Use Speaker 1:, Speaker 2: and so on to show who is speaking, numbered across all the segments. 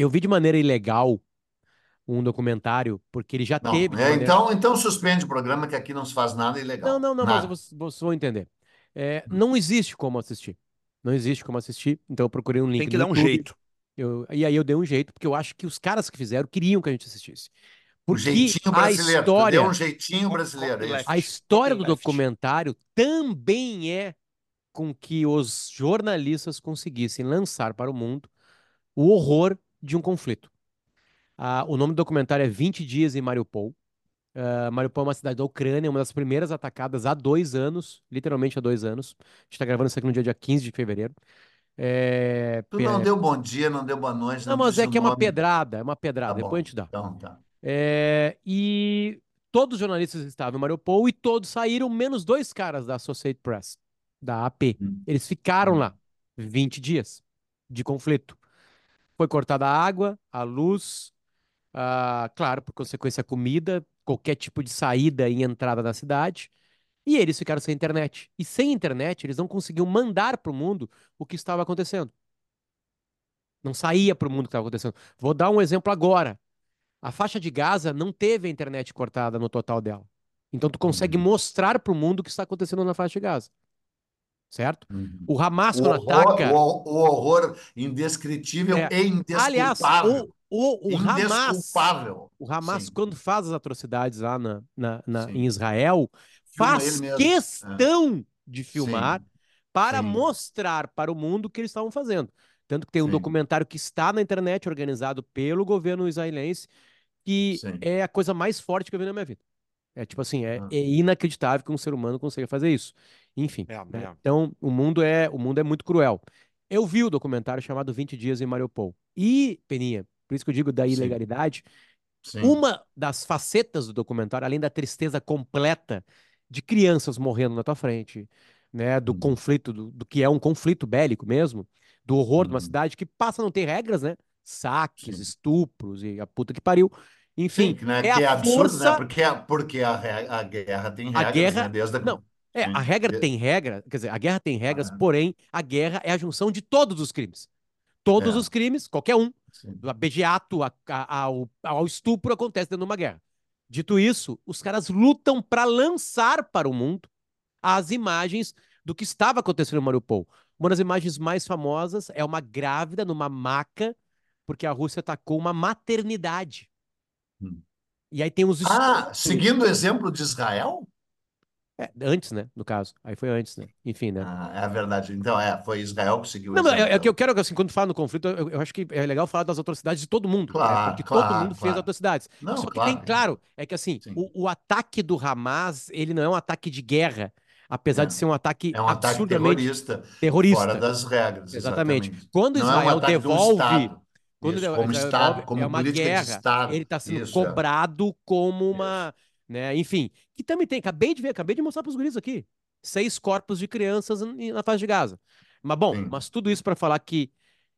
Speaker 1: Eu vi de maneira ilegal um documentário, porque ele já
Speaker 2: Não,
Speaker 1: teve
Speaker 2: é,
Speaker 1: maneira.
Speaker 2: então, então suspende o programa, que aqui não se faz nada
Speaker 1: Não,
Speaker 2: ilegal.
Speaker 1: não, não, mas
Speaker 2: Nada.
Speaker 1: vocês vocês vão entender. É, não existe como assistir. Não existe como assistir. Então eu procurei um link
Speaker 3: Tem que
Speaker 1: no
Speaker 3: dar um
Speaker 1: YouTube.
Speaker 3: jeito.
Speaker 1: Eu- e aí eu dei um jeito, porque eu acho que os caras que fizeram queriam que a gente assistisse.
Speaker 2: Um
Speaker 1: Porque
Speaker 2: jeitinho
Speaker 1: a
Speaker 2: brasileiro. Tu deu
Speaker 1: história,
Speaker 2: um jeitinho brasileiro. é isso.
Speaker 1: a história do documentário também é com que os jornalistas conseguissem lançar para o mundo o horror de um conflito. Ah, o nome do documentário é 20 Dias em Mariupol. Ah, Mariupol é uma cidade da Ucrânia, uma das primeiras atacadas há dois anos, literalmente há dois anos. A gente está gravando isso aqui no dia, dia 15 de fevereiro. É,
Speaker 2: Tu não deu bom dia, não deu boa noite,
Speaker 1: Não,
Speaker 2: não
Speaker 1: mas é que é uma pedrada, é uma
Speaker 2: Tá
Speaker 1: pedrada, depois
Speaker 2: bom.
Speaker 1: a gente dá.
Speaker 2: Então, tá.
Speaker 1: É, e todos os jornalistas estavam em Mariupol e todos saíram, menos dois caras da Associated Press, da AP.
Speaker 2: Hum.
Speaker 1: Eles ficaram
Speaker 2: Hum.
Speaker 1: lá 20 dias de conflito. Foi cortada a água, a luz, ah, claro, por consequência, a comida, qualquer tipo de saída e entrada na cidade. E eles ficaram sem internet. E sem internet, eles não conseguiam mandar para o mundo o que estava acontecendo. Não saía para o mundo o que estava acontecendo. Vou dar um exemplo agora. A faixa de Gaza não teve a internet cortada no total dela. Então tu consegue
Speaker 2: Uhum.
Speaker 1: mostrar para o mundo o que está acontecendo na faixa de Gaza. Certo?
Speaker 2: Uhum.
Speaker 1: O Hamas,
Speaker 2: O
Speaker 1: quando
Speaker 2: horror,
Speaker 1: ataca.
Speaker 2: o, o horror indescritível
Speaker 1: É.
Speaker 2: e
Speaker 1: Aliás,
Speaker 2: indesculpável.
Speaker 1: o, o, o Hamas. O Hamas,
Speaker 2: Sim.
Speaker 1: quando faz as atrocidades lá na, na, na- em Israel,
Speaker 2: Filma
Speaker 1: faz questão de filmar
Speaker 2: Sim.
Speaker 1: para
Speaker 2: Sim.
Speaker 1: mostrar para o mundo o que eles estavam fazendo. Tanto que tem um
Speaker 2: Sim.
Speaker 1: documentário que está na internet, organizado pelo governo israelense, que é a coisa mais forte que eu vi na minha vida. É tipo assim, é,
Speaker 2: Ah.
Speaker 1: é inacreditável que um ser humano consiga fazer isso. Enfim,
Speaker 3: É,
Speaker 1: né?
Speaker 3: é.
Speaker 1: Então o mundo é o mundo é muito cruel. Eu vi o documentário chamado 20 Dias em Mariupol. E, Peninha, por isso que eu digo da
Speaker 2: Sim.
Speaker 1: ilegalidade,
Speaker 2: Sim.
Speaker 1: uma das facetas do documentário, além da tristeza completa de crianças morrendo na tua frente, né, do
Speaker 2: Uhum.
Speaker 1: conflito, do, do que é um conflito bélico mesmo, do horror de uma
Speaker 2: Uhum.
Speaker 1: cidade que passa a não ter regras, né? Saques,
Speaker 2: Sim.
Speaker 1: estupros e a puta que pariu. Enfim,
Speaker 2: Sim, que, né,
Speaker 1: é
Speaker 2: que é
Speaker 1: a
Speaker 2: absurdo,
Speaker 1: força.
Speaker 2: né? Porque, a- porque a, a guerra tem
Speaker 1: A
Speaker 2: regras,
Speaker 1: guerra.
Speaker 2: né? A...
Speaker 1: Não, é, a regra tem regra, quer dizer, a guerra tem regras,
Speaker 2: Ah.
Speaker 1: porém, a guerra é a junção de todos os crimes. Todos
Speaker 2: É.
Speaker 1: os crimes, qualquer um,
Speaker 2: Sim.
Speaker 1: do apediato a- a- ao, ao estupro acontece dentro de uma guerra. Dito isso, os caras lutam para lançar para o mundo as imagens do que estava acontecendo em Mariupol. Uma das imagens mais famosas é uma grávida numa maca, porque a Rússia atacou uma maternidade. E aí tem os
Speaker 2: Ah, seguindo o exemplo de Israel?
Speaker 1: É, antes, né? No caso. Aí foi antes, né? Enfim, né?
Speaker 2: Ah, é a verdade. Então, é, foi Israel que seguiu o
Speaker 1: Não, mas é, é que eu quero, assim, quando fala no conflito, eu, eu acho que é legal falar das atrocidades de todo mundo. né?
Speaker 2: Claro,
Speaker 1: Porque todo
Speaker 2: claro,
Speaker 1: mundo fez
Speaker 2: claro.
Speaker 1: atrocidades.
Speaker 2: Não,
Speaker 1: Só que
Speaker 2: claro.
Speaker 1: tem, claro, é que assim,
Speaker 2: Sim.
Speaker 1: o, o ataque do Hamas, ele não é um ataque de guerra, apesar
Speaker 2: É.
Speaker 1: de ser um ataque
Speaker 2: É um ataque
Speaker 1: absurdamente
Speaker 2: terrorista,
Speaker 1: terrorista.
Speaker 2: fora das regras,
Speaker 1: Exatamente.
Speaker 2: exatamente.
Speaker 1: Quando
Speaker 2: Não é
Speaker 1: Israel
Speaker 2: ataque de um
Speaker 1: devolve. Quando
Speaker 2: Isso,
Speaker 1: Israel
Speaker 2: como
Speaker 1: Israel
Speaker 2: Estado, como
Speaker 1: é uma
Speaker 2: política de
Speaker 1: guerra,
Speaker 2: Estado.
Speaker 1: ele está sendo
Speaker 2: Isso, é.
Speaker 1: cobrado como uma, né, enfim, que também tem, acabei de ver, acabei de mostrar para os guris aqui, seis corpos de crianças na faixa de Gaza. Mas bom,
Speaker 2: Sim.
Speaker 1: mas tudo isso para falar que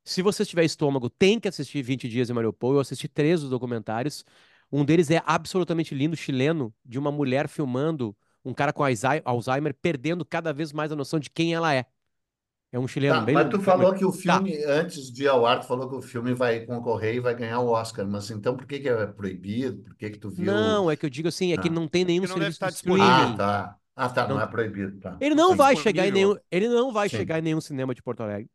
Speaker 1: se você tiver estômago, tem que assistir 20 dias em Mariupol. Eu assisti três dos documentários. Um deles é absolutamente lindo, chileno, de uma mulher filmando um cara com Alzhei- Alzheimer perdendo cada vez mais a noção de quem ela é. É um chileno
Speaker 2: Tá,
Speaker 1: bem
Speaker 2: mas tu falou que o
Speaker 1: Tá.
Speaker 2: filme, antes de ir ao ar, tu falou que o filme vai concorrer e vai ganhar o Oscar. Mas então por que que é proibido? Por que que tu viu?
Speaker 1: Não, é que eu digo assim, é que
Speaker 2: Ah.
Speaker 1: não tem nenhum
Speaker 3: Porque não deve
Speaker 1: serviço de
Speaker 3: disponível.
Speaker 2: Ah,
Speaker 1: streaming.
Speaker 2: tá. Ah, tá, não
Speaker 1: Não-
Speaker 2: é proibido, tá.
Speaker 1: Ele não vai chegar em
Speaker 3: Disponível.
Speaker 1: nenhum, ele não vai
Speaker 2: Sim.
Speaker 1: chegar em nenhum cinema de Porto Alegre.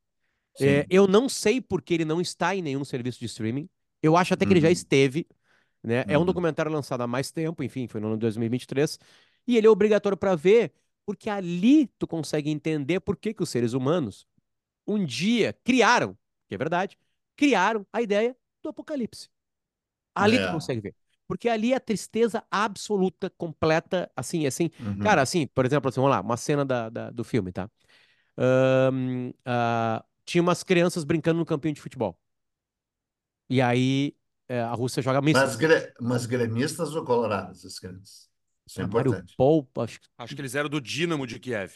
Speaker 2: Sim.
Speaker 1: É, eu não sei porque ele não está em nenhum serviço de streaming. Eu acho até que ele já
Speaker 2: Uhum.
Speaker 1: esteve, né? É um
Speaker 2: Uhum.
Speaker 1: documentário lançado há mais tempo, enfim, foi no ano de 2023, e ele é obrigatório para ver, porque ali tu consegue entender por que que os seres humanos um dia criaram, que é verdade, criaram a ideia do apocalipse. Ali tu
Speaker 2: É.
Speaker 1: consegue ver. Porque ali é a tristeza absoluta, completa, assim, assim.
Speaker 2: Uhum.
Speaker 1: Cara, assim, por exemplo, assim, vamos lá, uma cena da, da- do filme, tá? Ahn, ah, tinha umas crianças brincando no campinho de futebol. E aí eh, a Rússia joga mísseis.
Speaker 2: Mas, gre- mas gremistas ou coloradas, as crianças? Isso é
Speaker 1: É,
Speaker 2: importante.
Speaker 1: Mariupol, acho que-
Speaker 3: Acho que eles eram do Dínamo de Kiev.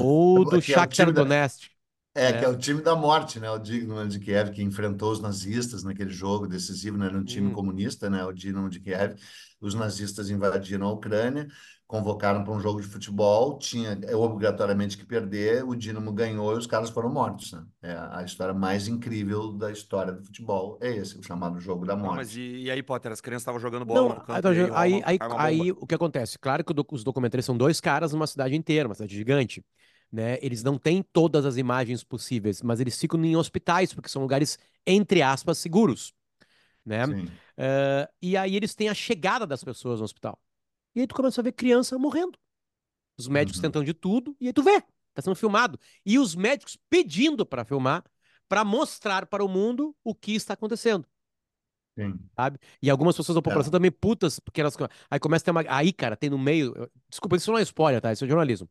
Speaker 1: ou do
Speaker 2: Que é o
Speaker 1: Shakhtar
Speaker 2: time da-
Speaker 1: Donetsk.
Speaker 2: É,
Speaker 1: né?
Speaker 2: que é o time da morte, né? O Dinamo de Kiev, que enfrentou os nazistas naquele jogo decisivo, né? Era um time
Speaker 1: Hum.
Speaker 2: comunista, né? O Dinamo de Kiev. Os nazistas invadiram a Ucrânia, convocaram para um jogo de futebol, tinha obrigatoriamente que perder, o Dinamo ganhou e os caras foram mortos, né? É a história mais incrível da história do futebol, é esse, o chamado jogo da
Speaker 3: Não,
Speaker 2: morte.
Speaker 3: mas e, e aí, Potter, as crianças estavam jogando bola
Speaker 1: Não,
Speaker 3: no campo.
Speaker 1: então, aí,
Speaker 3: uma-
Speaker 1: aí,
Speaker 3: bomba.
Speaker 1: aí o que acontece? Claro que os documentários são dois caras numa cidade inteira, uma cidade gigante, né? Eles não têm todas as imagens possíveis, mas eles ficam em hospitais, porque são lugares, entre aspas, seguros, né? Eh, e aí eles têm a chegada das pessoas no hospital. E aí tu começa a ver criança morrendo. Os médicos
Speaker 2: Uhum.
Speaker 1: tentando de tudo, e aí tu vê, tá sendo filmado. E os médicos pedindo para filmar, para mostrar para o mundo o que está acontecendo
Speaker 2: Sim.
Speaker 1: sabe? E algumas pessoas da
Speaker 2: É.
Speaker 1: população também putas, porque elas. Aí começa a ter uma. Aí, cara, tem no meio. Desculpa, isso não é spoiler, tá? Isso é jornalismo.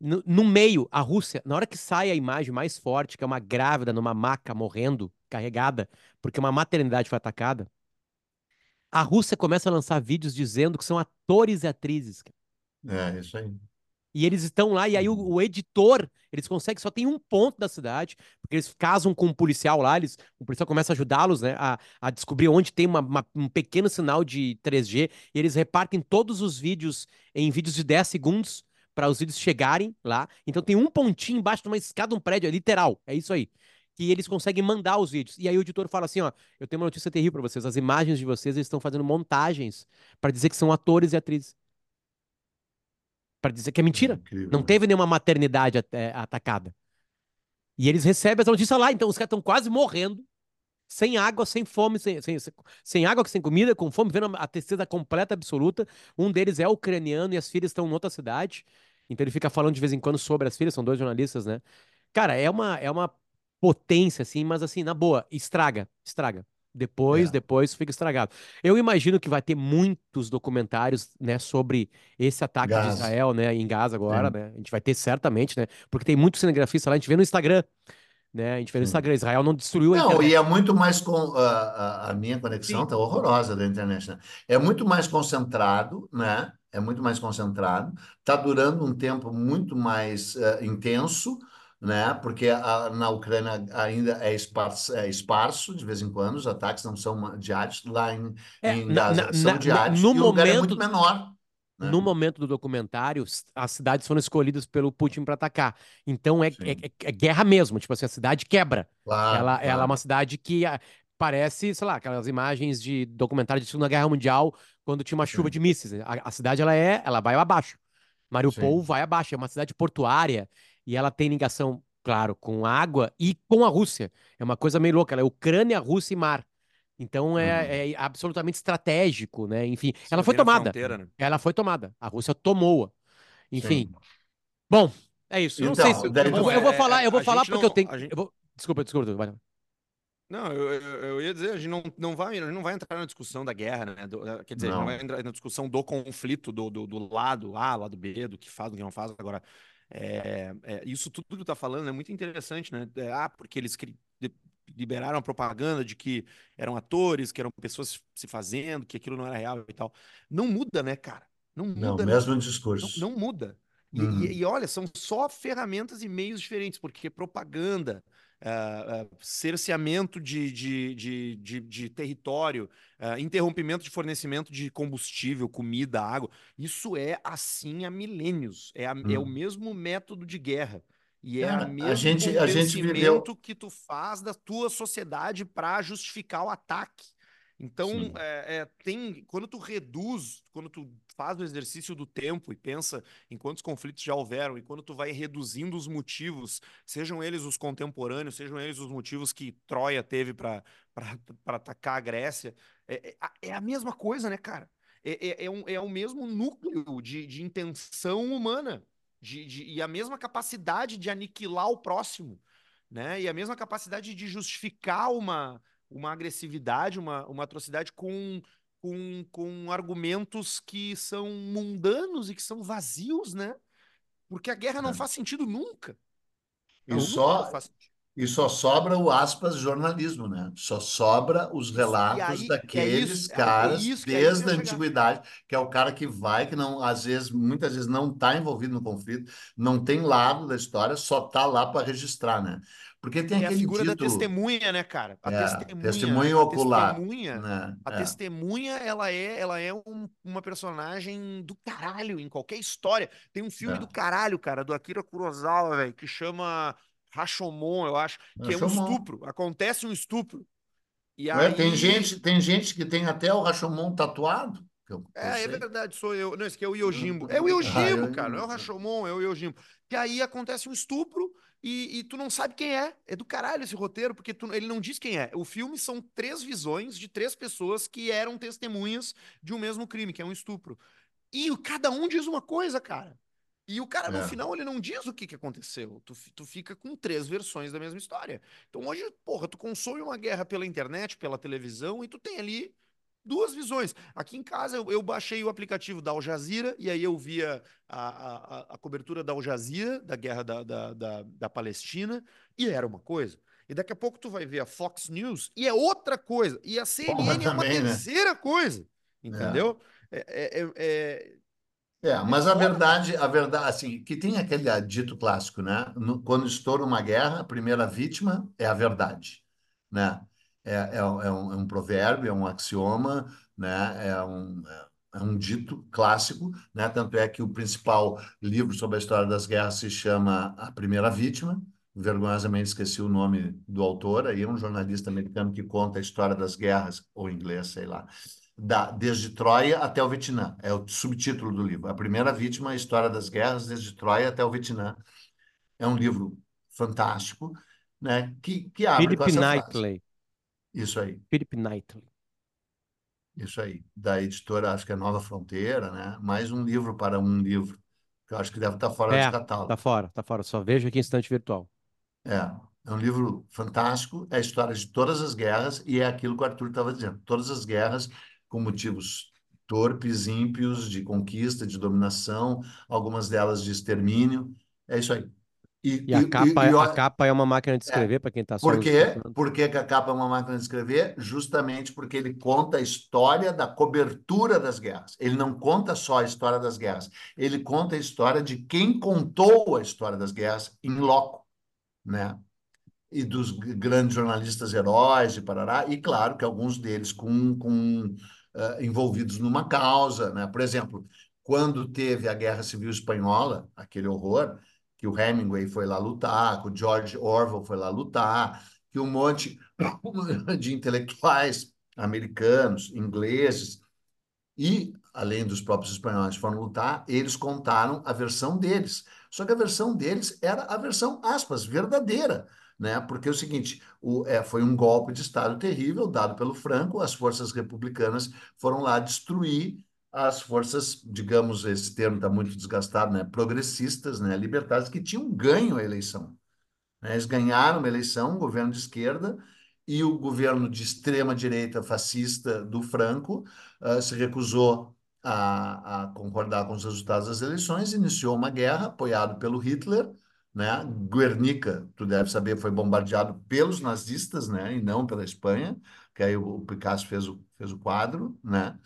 Speaker 1: No, no meio, a Rússia, na hora que sai a imagem mais forte, que é uma grávida numa maca morrendo, carregada, porque uma maternidade foi atacada, a Rússia começa a lançar vídeos dizendo que são atores e atrizes. cara.
Speaker 2: É, isso aí.
Speaker 1: E eles estão lá, e aí o, o editor, eles conseguem, só tem um ponto da cidade, porque eles casam com um policial lá, eles, o policial começa a ajudá-los, né, a, a descobrir onde tem uma- uma- um pequeno sinal de 3G, e eles repartem todos os vídeos em vídeos de 10 segundos para os vídeos chegarem lá. Então tem um pontinho embaixo de uma escada, um prédio, é literal, é isso aí. Que eles conseguem mandar os vídeos. E aí o editor fala assim: ó, eu tenho uma notícia terrível para vocês. As imagens de vocês eles estão fazendo montagens para dizer que são atores e atrizes. Para dizer que é mentira.
Speaker 2: Incrível,
Speaker 1: Não
Speaker 2: né?
Speaker 1: teve nenhuma maternidade at- é, atacada. E eles recebem essa notícia lá, então os caras estão quase morrendo, sem água, sem fome, sem, sem, sem água, sem comida, com fome, vendo a tristeza completa, absoluta. Um deles é ucraniano e as filhas estão em outra cidade. Então ele fica falando de vez em quando sobre as filhas, são dois jornalistas, né? Cara, é uma, é uma potência, assim, mas assim, na boa, estraga, estraga. Depois,
Speaker 2: É.
Speaker 1: depois fica estragado. Eu imagino que vai ter muitos documentários, né, sobre esse ataque de. Israel, né, em Gaza agora, né? A gente vai ter certamente, né? Porque tem muito cinegrafista lá, a gente vê no Instagram, né? A gente vê no. Instagram, Israel não destruiu a
Speaker 2: Não,
Speaker 1: internet.
Speaker 2: e é muito mais com a, a, a minha conexão
Speaker 1: Sim.
Speaker 2: tá horrorosa da internet, né? É muito mais concentrado, né? É muito mais concentrado. Tá durando um tempo muito mais eh, intenso, né? Porque a- na Ucrânia ainda é esparso, é esparso de vez em quando, os ataques não são diários. Lá em,
Speaker 1: É,
Speaker 2: em Gaza
Speaker 1: na-
Speaker 2: são
Speaker 1: na-
Speaker 2: diários
Speaker 1: no
Speaker 2: e o lugar é muito
Speaker 1: momento-
Speaker 2: menor. né?
Speaker 1: No momento do documentário, as cidades foram escolhidas pelo Putin para atacar. Então é, é, é- é guerra mesmo. Tipo assim, a cidade quebra.
Speaker 2: Claro,
Speaker 1: ela, ela é
Speaker 2: claro.
Speaker 1: uma cidade que ah, parece, sei lá, aquelas imagens de documentário de Segunda Guerra Mundial, quando tinha uma chuva
Speaker 2: Sim.
Speaker 1: de mísseis. né? A, a cidade, ela é, ela vai abaixo. Mariupol
Speaker 2: Sim.
Speaker 1: vai abaixo. É uma cidade portuária e ela tem ligação, claro, com água e com a Rússia. É uma coisa meio louca. Ela é Ucrânia, Rússia e mar. Então
Speaker 2: Uhum.
Speaker 1: é, é absolutamente estratégico, né? Enfim,
Speaker 3: Você
Speaker 1: ela foi tomada.
Speaker 3: né?
Speaker 1: Ela foi tomada. A Rússia tomou-a. Enfim.
Speaker 2: Sim.
Speaker 1: Bom, é isso. Eu não sei
Speaker 2: Então,
Speaker 1: se. Eu, vou- eu vou
Speaker 3: é,
Speaker 1: falar, eu vou
Speaker 3: a
Speaker 1: falar porque
Speaker 3: não-
Speaker 1: eu tenho.
Speaker 3: gente-
Speaker 1: eu vou- Desculpa, desculpa. vai.
Speaker 3: Não, eu, eu, ia dizer, a gente não, não, vai, a gente não vai entrar na discussão da guerra, né? Do- eh, quer dizer, a gente
Speaker 2: Não.
Speaker 3: não vai entrar na discussão do conflito, do, do, do lado A, lado B, do que faz, do que não faz. Agora, é, é, isso tudo que tu tá falando é muito interessante, né? É, ah, porque eles liberaram a propaganda de que eram atores, que eram pessoas se fazendo, que aquilo não era real e tal. Não muda, né, cara? Não
Speaker 2: Não,
Speaker 3: muda,
Speaker 2: mesmo
Speaker 3: não,
Speaker 2: discurso.
Speaker 3: não muda. E,
Speaker 2: Uhum.
Speaker 3: e- e olha, são só ferramentas e meios diferentes, porque propaganda, ah, ah, cerceamento de, de, de, de, de território, ah, interrompimento de fornecimento de combustível, comida, água, isso é assim há milênios. É, a- é o
Speaker 2: Hum.
Speaker 3: mesmo método de guerra. E é o
Speaker 2: a
Speaker 3: mesmo
Speaker 2: gente- a gente viveu-
Speaker 3: que tu faz da tua sociedade para justificar o ataque. Então, é, é, tem, quando tu reduz, quando tu faz o exercício do tempo e pensa em quantos conflitos já houveram, e quando tu vai reduzindo os motivos, sejam eles os contemporâneos, sejam eles os motivos que Troia teve para atacar a Grécia, é, é a- é mesma coisa, né, cara? É, é, é, um, é o mesmo núcleo de, de intenção humana de, de- e a mesma capacidade de aniquilar o próximo, né? E a mesma capacidade de justificar uma, uma agressividade, uma, uma atrocidade com, com, com argumentos que são mundanos e que são vazios, né? Porque a guerra não
Speaker 2: É.
Speaker 3: faz sentido nunca.
Speaker 2: E
Speaker 3: Nunca
Speaker 2: só,
Speaker 3: sentido.
Speaker 2: E só sobra o aspas jornalismo, né? Só sobra os relatos
Speaker 3: aí, é
Speaker 2: daqueles
Speaker 3: é, é
Speaker 2: caras
Speaker 3: isso que é isso
Speaker 2: desde a antiguidade, que é o cara que vai, que não, às vezes, muitas vezes não está envolvido no conflito, não tem lado da história, só está lá para registrar, né? Porque tem
Speaker 3: É a
Speaker 2: aquele
Speaker 3: figura da
Speaker 2: título,
Speaker 3: testemunha, né, cara? A
Speaker 2: é,
Speaker 3: testemunha,
Speaker 2: testemunho
Speaker 3: a
Speaker 2: ocular,
Speaker 3: testemunha,
Speaker 2: né?
Speaker 3: a
Speaker 2: É,
Speaker 3: testemunha, ela é, ela é um- uma personagem do caralho em qualquer história. Tem um filme
Speaker 2: é.
Speaker 3: do caralho, cara, do Akira Kurosawa, velho, que chama Rashomon, eu acho, que é um
Speaker 2: Rashomon.
Speaker 3: estupro. Acontece um estupro. E
Speaker 2: Ué, tem
Speaker 3: aí,
Speaker 2: gente, tem gente que tem até o Rashomon tatuado, eu, eu
Speaker 3: É, é
Speaker 2: sei.
Speaker 3: verdade, sou eu. Não, esse aqui é o Yojimbo. É o
Speaker 2: Ah,
Speaker 3: Yojimbo,
Speaker 2: eu-
Speaker 3: cara, não é o Rashomon, é o Yojimbo. Que aí acontece um estupro e, e tu não sabe quem é. É do caralho esse roteiro, porque tu- ele não diz quem é. O filme são três visões de três pessoas que eram testemunhas de um mesmo crime, que é um estupro. E cada um diz uma coisa, cara. E o cara, no
Speaker 2: É.
Speaker 3: final, ele não diz o que, que aconteceu. Tu, tu fica com três versões da mesma história. Então hoje, porra, tu consome uma guerra pela internet, pela televisão, e tu tem ali duas visões. Aqui em casa eu, eu baixei o aplicativo da Al Jazeera e aí eu via a, a, a- cobertura da Al Jazeera, da guerra da, da, da, da Palestina, e era uma coisa. E daqui a pouco tu vai ver a Fox News e é outra coisa. E a CNN é uma
Speaker 2: também, né?
Speaker 3: terceira coisa. Entendeu? É, é, é- é-
Speaker 2: É, mas a verdade, a verdade, assim, que tem aquele dito clássico, né? No- quando estoura uma guerra, a primeira vítima é a verdade, né? É, é, um, é um é um provérbio, é um axioma, né? É um, é um dito clássico, né? Tanto é que o principal livro sobre a história das guerras se chama A Primeira Vítima. Vergonhosamente esqueci o nome do autor, aí é um jornalista americano que conta a história das guerras, ou inglês, sei lá da, desde Troia até o Vietnã. É o subtítulo do livro. A primeira vítima, a história das guerras desde Troia até o Vietnã. É um livro fantástico, né? Que, que abre com essa frase. Isso aí,
Speaker 1: Philip Knightley.
Speaker 2: isso aí. Da editora, acho que é Nova Fronteira, né? Mais um livro para um livro, que eu acho que deve estar fora de
Speaker 1: É,
Speaker 2: catálogo.
Speaker 1: tá fora, tá fora. Só vejo aqui em instante virtual.
Speaker 2: É, é um livro fantástico, é a história de todas as guerras e é aquilo que o Arthur estava dizendo. Todas as guerras com motivos torpes, ímpios, de conquista, de dominação, algumas delas de extermínio. É isso aí. E,
Speaker 1: E a
Speaker 2: e-
Speaker 1: capa,
Speaker 2: e- e
Speaker 1: a capa é uma máquina de
Speaker 2: É.
Speaker 1: escrever, para quem tá só
Speaker 2: por quê? Por que a capa é uma máquina de escrever? Justamente porque ele conta a história da cobertura das guerras. Ele não conta só a história das guerras, ele conta a história de quem contou a história das guerras em loco, né? E dos grandes jornalistas heróis de Parará, e claro que alguns deles com, com ah, envolvidos numa causa, né? Por exemplo, quando teve a Guerra Civil Espanhola, aquele horror, que o Hemingway foi lá lutar, que o George Orwell foi lá lutar, que um monte de intelectuais americanos, ingleses e, além dos próprios espanhóis foram lutar, eles contaram a versão deles. Só que a versão deles era a versão, aspas, verdadeira, né? Porque é o seguinte, o, é, foi um golpe de Estado terrível dado pelo Franco, as forças republicanas foram lá destruir as forças, digamos, esse termo está muito desgastado, né? Progressistas, né? Libertárias, que tinham ganho a eleição. né? Eles ganharam uma eleição, um governo de esquerda, e o governo de extrema-direita fascista do Franco ah, se recusou a, a concordar com os resultados das eleições, iniciou uma guerra apoiado pelo Hitler, né? Guernica, tu deve saber, foi bombardeado pelos nazistas, né? E não pela Espanha, que aí o Picasso fez o, fez o quadro, né?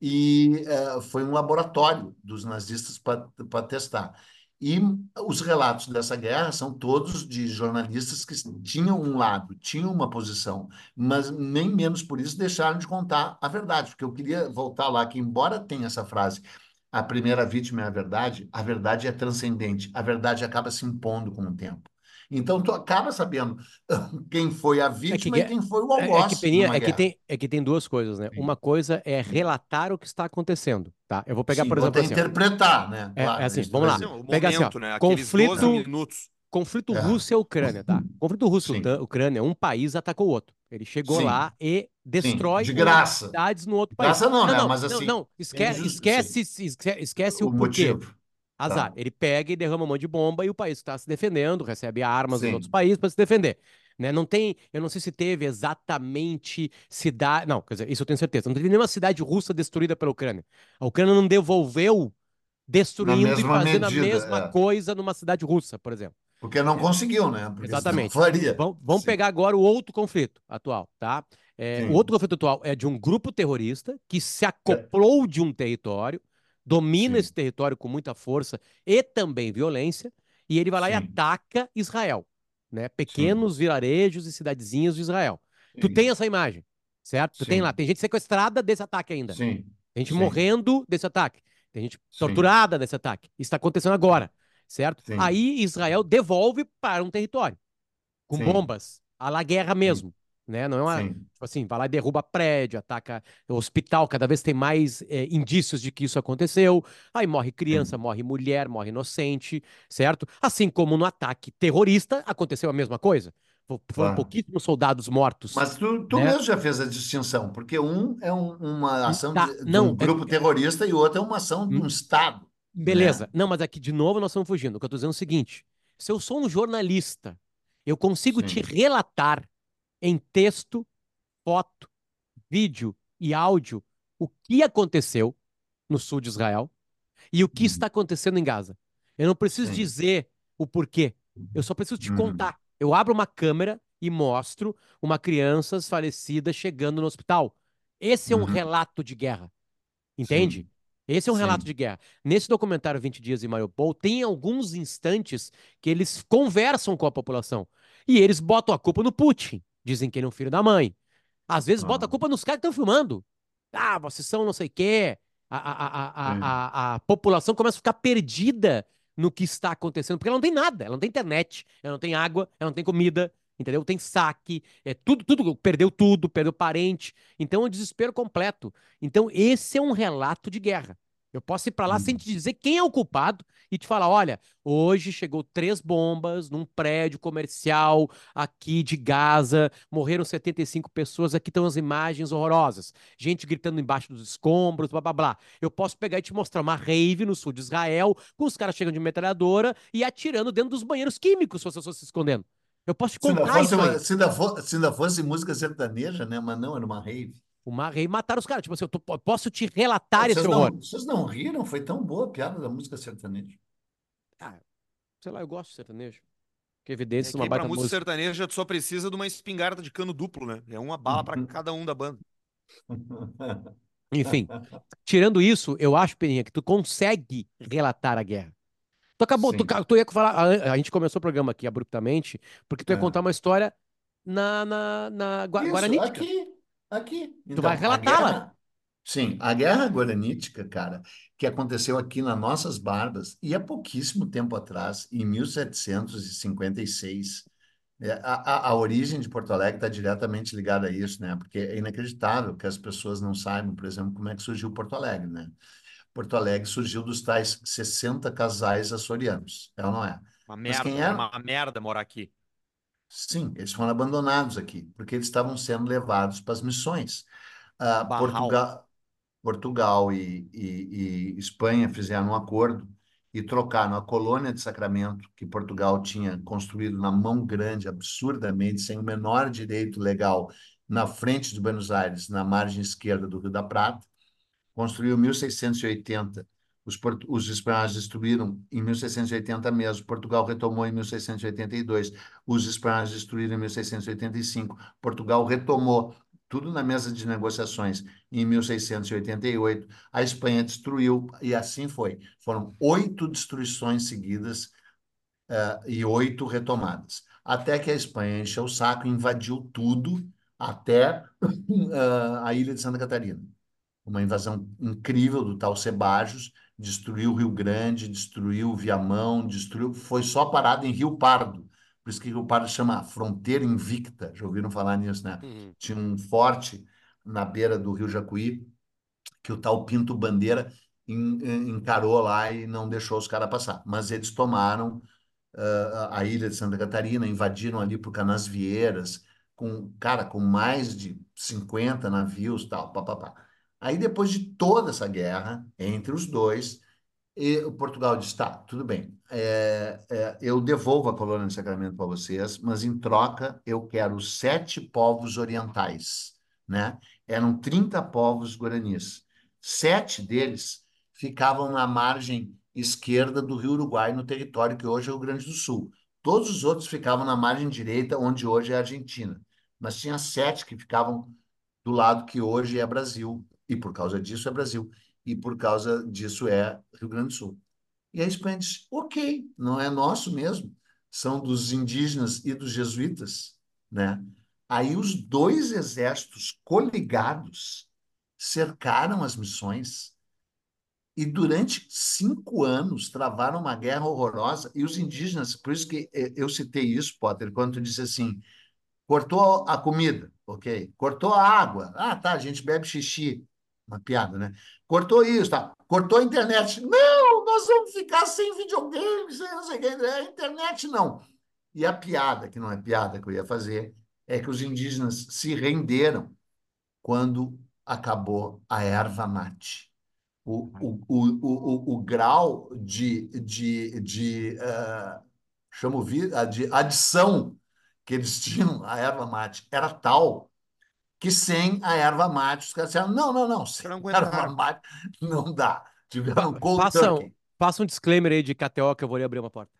Speaker 2: E eh, foi um laboratório dos nazistas para testar. E os relatos dessa guerra são todos de jornalistas que tinham um lado, tinham uma posição, mas nem menos por isso deixaram de contar a verdade, porque eu queria voltar lá que, embora tenha essa frase, a primeira vítima é a verdade, a verdade é transcendente, a verdade acaba se impondo com o tempo. Então, tu acaba sabendo quem foi a vítima
Speaker 1: que-
Speaker 2: e quem foi o
Speaker 1: É, é que,
Speaker 2: algoz
Speaker 1: Peninha, é, que tem, é que tem duas coisas, né?
Speaker 2: Sim.
Speaker 1: Uma coisa é relatar o que está acontecendo, tá? Eu vou pegar,
Speaker 2: Sim,
Speaker 1: por exemplo,
Speaker 2: é
Speaker 1: assim,
Speaker 2: interpretar, né?
Speaker 1: É-
Speaker 2: Claro,
Speaker 1: é assim, vamos lá.
Speaker 2: dizer.
Speaker 3: Não, o
Speaker 1: Pega assim, ó,
Speaker 3: momento, né?
Speaker 1: Conflito-
Speaker 3: 12 minutos.
Speaker 1: conflito
Speaker 2: É.
Speaker 1: Rússia e Ucrânia, tá? Conflito Rússia
Speaker 2: Sim.
Speaker 1: e Ucrânia, um país atacou o outro. Ele chegou
Speaker 2: Sim.
Speaker 1: lá e destrói
Speaker 2: de graça.
Speaker 1: cidades no outro país.
Speaker 2: Graça não, né?
Speaker 1: não,
Speaker 2: Mas
Speaker 1: não,
Speaker 2: assim,
Speaker 1: não, esque-
Speaker 2: injusto,
Speaker 1: esquece, esquece, esquece o,
Speaker 2: o
Speaker 1: porquê.
Speaker 2: motivo.
Speaker 1: Azar.
Speaker 2: Tá.
Speaker 1: Ele pega e derrama um monte de bomba e o país está se defendendo, recebe armas dos
Speaker 2: Sim.
Speaker 1: outros países para se defender. Né? Não tem, eu não sei se teve exatamente cidade. Não, quer dizer, isso eu tenho certeza. Não teve nenhuma cidade russa destruída pela Ucrânia. A Ucrânia não devolveu destruindo e fazendo a
Speaker 2: medida,
Speaker 1: mesma
Speaker 2: é.
Speaker 1: coisa numa cidade russa, por exemplo.
Speaker 2: Porque não conseguiu, né? Porque
Speaker 1: Exatamente.
Speaker 2: faria.
Speaker 1: Vamos, vamos
Speaker 2: Sim.
Speaker 1: pegar agora o outro conflito atual, tá? É, o outro conflito atual é de um grupo terrorista que se acoplou de um território, domina
Speaker 2: Sim.
Speaker 1: esse território com muita força e também violência, e ele vai lá e
Speaker 2: Sim.
Speaker 1: ataca Israel, né? Pequenos vilarejos e cidadezinhas de Israel. Tu
Speaker 2: Sim.
Speaker 1: tem essa imagem, certo? Tu tem
Speaker 2: Sim.
Speaker 1: lá, tem gente sequestrada desse ataque ainda.
Speaker 2: Sim.
Speaker 1: Tem gente
Speaker 2: Sim.
Speaker 1: morrendo desse ataque. Tem gente
Speaker 2: Sim.
Speaker 1: torturada desse ataque. Isso está acontecendo agora, certo?
Speaker 2: Sim.
Speaker 1: Aí Israel devolve para um território com
Speaker 2: Sim.
Speaker 1: bombas, a la guerra mesmo, né? Não é uma,
Speaker 2: Sim.
Speaker 1: tipo assim, vai lá e derruba prédio, ataca o hospital, cada vez tem mais é, indícios de que isso aconteceu. Aí morre criança, morre mulher, morre inocente, certo? Assim como no ataque terrorista aconteceu a mesma coisa. Fo- Foram
Speaker 2: Claro.
Speaker 1: pouquíssimos soldados mortos.
Speaker 2: Mas tu, tu
Speaker 1: Né?
Speaker 2: mesmo já fez a distinção, porque um é um- uma ação
Speaker 1: Tá,
Speaker 2: de, de
Speaker 1: não,
Speaker 2: um
Speaker 1: é-
Speaker 2: grupo terrorista e o outro é uma ação de um
Speaker 1: Hum.
Speaker 2: Estado.
Speaker 1: Beleza.
Speaker 2: né?
Speaker 1: Não, mas aqui de novo nós estamos fugindo. O que eu estou dizendo é o seguinte: se eu sou um jornalista, eu consigo te
Speaker 2: Sim.
Speaker 1: relatar em texto, foto, vídeo e áudio o que aconteceu no sul de Israel e o que
Speaker 2: Uhum.
Speaker 1: está acontecendo em Gaza. Eu não preciso dizer o porquê. Eu só preciso te
Speaker 2: Uhum.
Speaker 1: contar. Eu abro uma câmera e mostro uma criança falecida chegando no hospital. Esse é um
Speaker 2: Uhum.
Speaker 1: relato de guerra. Entende?
Speaker 2: Sim.
Speaker 1: Esse é um
Speaker 2: Sim.
Speaker 1: relato de guerra. Nesse documentário 20 Dias em Mariupol, tem alguns instantes que eles conversam com a população. E eles botam a culpa no Putin. Dizem que ele é um filho da mãe. Às vezes botam a
Speaker 2: Ah.
Speaker 1: culpa nos caras que estão filmando. Ah, vocês são não sei o quê. A, a, a, a, a população começa a ficar perdida no que está acontecendo, porque ela não tem nada. Ela não tem internet, ela não tem água, ela não tem comida, entendeu? Tem saque, é tudo, tudo, perdeu tudo, perdeu parente. Então é um desespero completo. Então, esse é um relato de guerra. Eu posso ir para lá
Speaker 2: Hum.
Speaker 1: sem te dizer quem é o culpado e te falar: olha, hoje chegou três bombas num prédio comercial aqui de Gaza, morreram 75 pessoas, aqui estão as imagens horrorosas. Gente gritando embaixo dos escombros, blá blá blá. Eu posso pegar e te mostrar uma rave no sul de Israel, com os caras chegando de metralhadora e atirando dentro dos banheiros químicos, se as pessoas se escondendo. Eu posso te
Speaker 2: Se ainda,
Speaker 1: contar
Speaker 2: fosse
Speaker 1: isso
Speaker 2: uma- se, ainda se ainda fosse música sertaneja, né? Mas não, era uma rave.
Speaker 1: Uma rave mataram os caras. Tipo assim, eu tô- posso te relatar
Speaker 2: Vocês
Speaker 1: esse
Speaker 2: não,
Speaker 1: horror.
Speaker 2: vocês não riram? Foi tão boa a piada da música sertaneja.
Speaker 1: Ah, sei lá, eu gosto de sertanejo. Que
Speaker 3: É
Speaker 1: evidência,
Speaker 3: que
Speaker 1: uma
Speaker 3: aí pra
Speaker 1: baita
Speaker 3: música
Speaker 1: música.
Speaker 3: sertaneja tu só precisa de uma espingarda de cano duplo, né? É uma bala pra cada um da banda.
Speaker 1: Enfim, tirando isso, eu acho, Peninha, que tu consegue relatar a guerra. Tu acabou, tu, tu ia falar, a, a gente começou o programa aqui abruptamente, porque tu ia
Speaker 2: É.
Speaker 1: contar uma história na, na, na Gua-
Speaker 2: Isso,
Speaker 1: Guaranítica.
Speaker 2: aqui, aqui.
Speaker 1: Tu vai
Speaker 2: Então, a
Speaker 1: relatá-la.
Speaker 2: guerra- Sim, a guerra guaranítica, cara, que aconteceu aqui nas nossas barbas, e há pouquíssimo tempo atrás, em 1756, é, a, a, a origem de Porto Alegre está diretamente ligada a isso, né? Porque é inacreditável que as pessoas não saibam, por exemplo, como é que surgiu Porto Alegre, né? Porto Alegre surgiu dos tais 60 casais açorianos, é ou não é?
Speaker 3: Uma
Speaker 2: Mas
Speaker 3: merda,
Speaker 2: quem
Speaker 3: era
Speaker 2: era?
Speaker 3: uma merda morar aqui.
Speaker 2: Sim, eles foram abandonados aqui, porque eles estavam sendo levados para as missões. Ah. Portugal, Portugal e, e- e Espanha fizeram um acordo e trocaram a colônia de Sacramento, que Portugal tinha construído na mão grande, absurdamente, sem o menor direito legal, na frente de Buenos Aires, na margem esquerda do Rio da Prata, construiu em 1680. Os, os espanhóis destruíram em 1680 mesmo. Portugal retomou em 1682. Os espanhóis destruíram em 1685. Portugal retomou tudo na mesa de negociações em 1688. A Espanha destruiu e assim foi. Foram oito destruições seguidas eh, e oito retomadas. Até que a Espanha encheu o saco invadiu tudo até ah, a ilha de Santa Catarina uma invasão incrível do tal Sebajos, destruiu o Rio Grande, destruiu o Viamão, destruiu, foi só parado em Rio Pardo. Por isso que Rio Pardo chama Fronteira Invicta. Já ouviram falar nisso, né?
Speaker 1: Uhum.
Speaker 2: Tinha um forte na beira do Rio Jacuí que o tal Pinto Bandeira en- en- encarou lá e não deixou os caras passar. Mas eles tomaram ah, a ilha de Santa Catarina, invadiram ali por Canasvieiras, com, cara, com mais de 50 navios, tal, papapá. Aí, depois de toda essa guerra entre os dois, e o Portugal disse: tá, tudo bem, é, é, eu devolvo a colônia de Sacramento para vocês, mas em troca eu quero sete povos orientais, né? Eram 30 povos guaranis. Sete deles ficavam na margem esquerda do Rio Uruguai, no território que hoje é o Grande do Sul. Todos os outros ficavam na margem direita, onde hoje é a Argentina. Mas tinha sete que ficavam do lado que hoje é Brasil. E por causa disso é Brasil. E por causa disso é Rio Grande do Sul. E a Espanha disse: ok, não é nosso mesmo. São dos indígenas e dos jesuítas. Né? Aí os dois exércitos coligados cercaram as missões e durante cinco anos travaram uma guerra horrorosa. E os indígenas, por isso que eu citei isso, Potter, quando tu disse assim: cortou a comida, ok? Cortou a água. Ah, tá, a gente bebe xixi. Uma piada, né? Cortou isso, tá? Cortou a internet. Não, nós vamos ficar sem videogame, sem não sei o que. A internet não. E a piada, que não é piada que eu ia fazer, é que os indígenas se renderam quando acabou a erva mate. O, o, o, o, o, grau de, de, de, uh, chamo, de adição que eles tinham à erva mate era tal que sem a erva mate, os caras disseram, não, não, não, sem não erva mate não dá. Tiveram cold
Speaker 1: passa, turkey. Passa um disclaimer aí de KTO que eu vou ali abrir uma porta.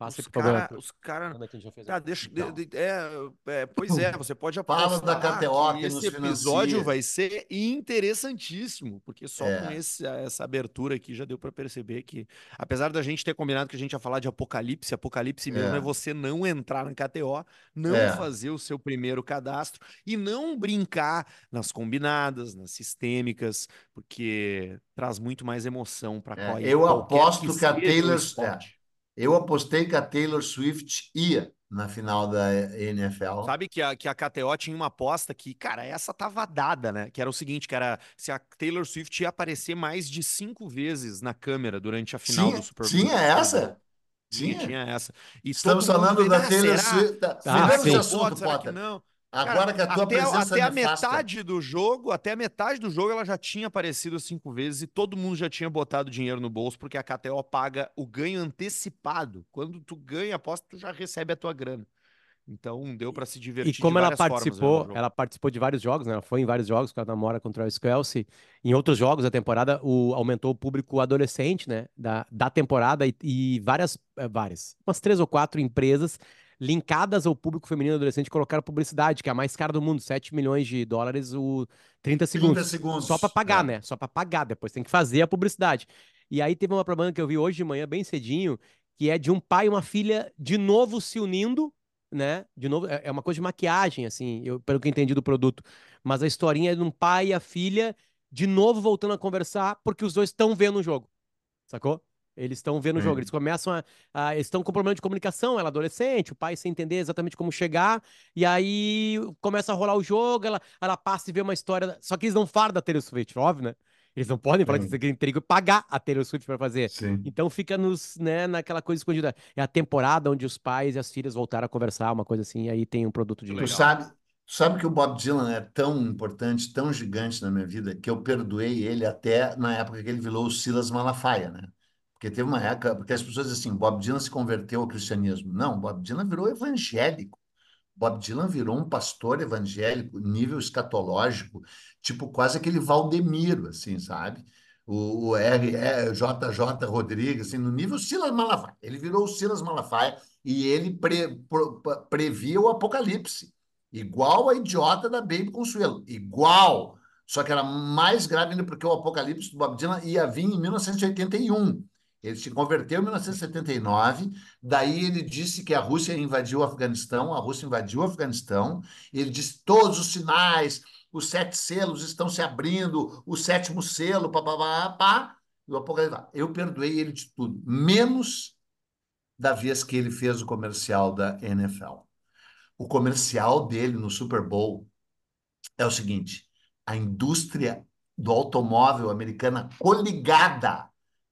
Speaker 3: Passa os caras. Os cara, tá, deixa, então. de, de, é, é, pois é, você pode
Speaker 2: Fala da KTO
Speaker 3: que esse episódio financia. vai ser interessantíssimo, porque só é. com esse, essa abertura aqui já deu para perceber que, apesar da gente ter combinado que a gente ia falar de apocalipse, apocalipse mesmo é, é você não entrar na KTO, não é. fazer o seu primeiro cadastro e não brincar nas combinadas, nas sistêmicas, porque traz muito mais emoção para
Speaker 2: é, Eu aposto que, que a Taylor. Eu apostei que a Taylor Swift ia na final da NFL.
Speaker 3: Sabe que a, que a KTO tinha uma aposta que, cara, essa tava dada, né? Que era o seguinte, que era se a Taylor Swift ia aparecer mais de cinco vezes na câmera durante a final
Speaker 2: tinha,
Speaker 3: do Super
Speaker 2: Bowl. Tinha essa?
Speaker 3: Tinha, tinha essa.
Speaker 2: E Estamos falando da Taylor Swift. Ah, esse assunto, Potter.
Speaker 3: Não?
Speaker 2: Agora Cara, que a tua
Speaker 3: até,
Speaker 2: presença
Speaker 3: até a metade do jogo, até a metade do jogo ela já tinha aparecido cinco vezes e todo mundo já tinha botado dinheiro no bolso porque a KTO paga o ganho antecipado. Quando tu ganha a aposta, tu já recebe a tua grana. Então deu para se divertir.
Speaker 1: E como ela participou, ela participou de vários jogos, né? Ela foi em vários jogos, com a namora contra o Kelsey. Em outros jogos da temporada, o, aumentou o público adolescente, né? Da, da temporada e, e várias, eh, várias, umas três ou quatro empresas linkadas ao público feminino adolescente colocaram publicidade, que é a mais cara do mundo, 7 milhões de dólares o 30 segundos.
Speaker 2: 30 segundos.
Speaker 1: Só para pagar, é. né? Só para pagar, depois tem que fazer a publicidade. E aí teve uma propaganda que eu vi hoje de manhã, bem cedinho, que é de um pai e uma filha de novo se unindo, né? De novo, é, é uma coisa de maquiagem, assim, eu, pelo que eu entendi do produto. Mas a historinha é de um pai e a filha de novo voltando a conversar, porque os dois estão vendo o jogo. Sacou? Eles estão vendo o jogo, eles começam a, a eles estão com problema de comunicação, ela é adolescente, o pai sem entender exatamente como chegar, e aí começa a rolar o jogo, ela, ela passa e vê uma história, só que eles não falam da Taylor Swift, óbvio, né? Eles não podem falar Sim. que você tem que pagar a Taylor Swift para fazer. Sim. Então fica nos, né, naquela coisa escondida. É a temporada onde os pais e as filhas voltaram a conversar, uma coisa assim, e aí tem um produto de
Speaker 2: Tu sabe, tu sabe que o Bob Dylan é tão importante, tão gigante na minha vida, que eu perdoei ele até na época que ele virou o Silas Malafaia, né? Porque teve uma época, porque as pessoas dizem assim, Bob Dylan se converteu ao cristianismo. Não, Bob Dylan virou evangélico. Bob Dylan virou um pastor evangélico, nível escatológico, tipo quase aquele Valdemiro, assim, sabe? O, o R, JJ Rodrigues, assim, no nível Silas Malafaia. Ele virou o Silas Malafaia e ele pre, previa o apocalipse. Igual a idiota da Baby Consuelo. Igual. Só que era mais grave ainda porque o apocalipse do Bob Dylan ia vir em 1981. Ele se converteu em 1979, daí ele disse que a Rússia invadiu o Afeganistão, a Rússia invadiu o Afeganistão, ele disse todos os sinais, os sete selos estão se abrindo, o sétimo selo, pá, pá, pá, pá, e o Apocalipse. Eu perdoei ele de tudo, menos da vez que ele fez o comercial da NFL. O comercial dele no Super Bowl é o seguinte: a indústria do automóvel americana coligada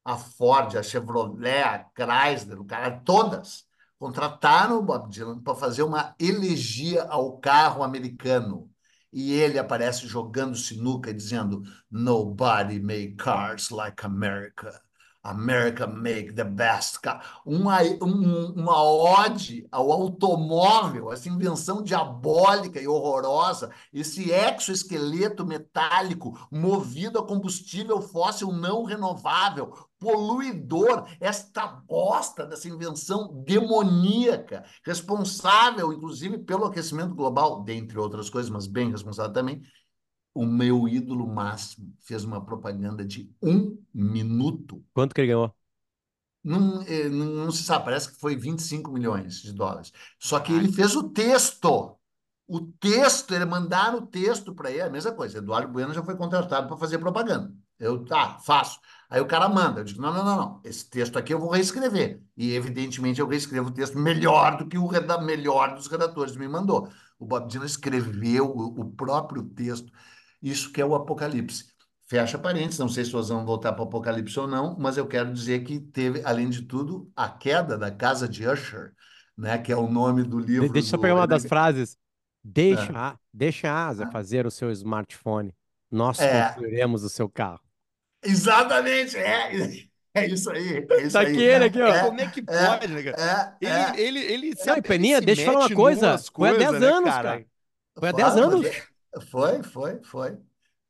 Speaker 2: a Ford, a Chevrolet, a Chrysler, o cara, todas contrataram o Bob Dylan para fazer uma elegia ao carro americano. E ele aparece jogando sinuca dizendo: Nobody made cars like America. America make the best car. Uma, um, uma ode ao automóvel, essa invenção diabólica e horrorosa, esse exoesqueleto metálico movido a combustível fóssil não renovável, poluidor, esta bosta dessa invenção demoníaca, responsável, inclusive, pelo aquecimento global, dentre outras coisas, mas bem responsável também, o meu ídolo máximo fez uma propaganda de um minuto.
Speaker 1: Quanto que ele ganhou?
Speaker 2: Não, eh, não, não se sabe, parece que foi 25 milhões de dólares. Só que ele fez o texto. O texto, ele mandaram o texto para ele, a mesma coisa. Eduardo Bueno já foi contratado para fazer propaganda. Eu, tá, faço. Aí o cara manda. Eu digo, não, não, não, não. Esse texto aqui eu vou reescrever. E, evidentemente, eu reescrevo o texto melhor do que o reda melhor dos redatores me mandou. O Bob Dylan escreveu o, o próprio texto. Isso que é o Apocalipse. Fecha parênteses, não sei se vocês vão voltar para o Apocalipse ou não, mas eu quero dizer que teve, além de tudo, a queda da casa de Usher, né, que é o nome do livro.
Speaker 1: Deixa eu
Speaker 2: do...
Speaker 1: pegar uma das frases. Deixa, é. deixa a Asa fazer o seu smartphone. Nós é. construiremos o seu carro.
Speaker 2: Exatamente, é. É isso aí. É isso
Speaker 1: Daquele
Speaker 2: aí.
Speaker 1: aqui, ó.
Speaker 3: É, Como é que pode, né, cara?
Speaker 2: É,
Speaker 3: ele, ele, ele,
Speaker 1: Não, e Peninha, deixa eu falar uma coisa. Foi há 10
Speaker 3: né,
Speaker 1: anos, cara. cara. Foi há 10 anos.
Speaker 2: Foi, foi, foi.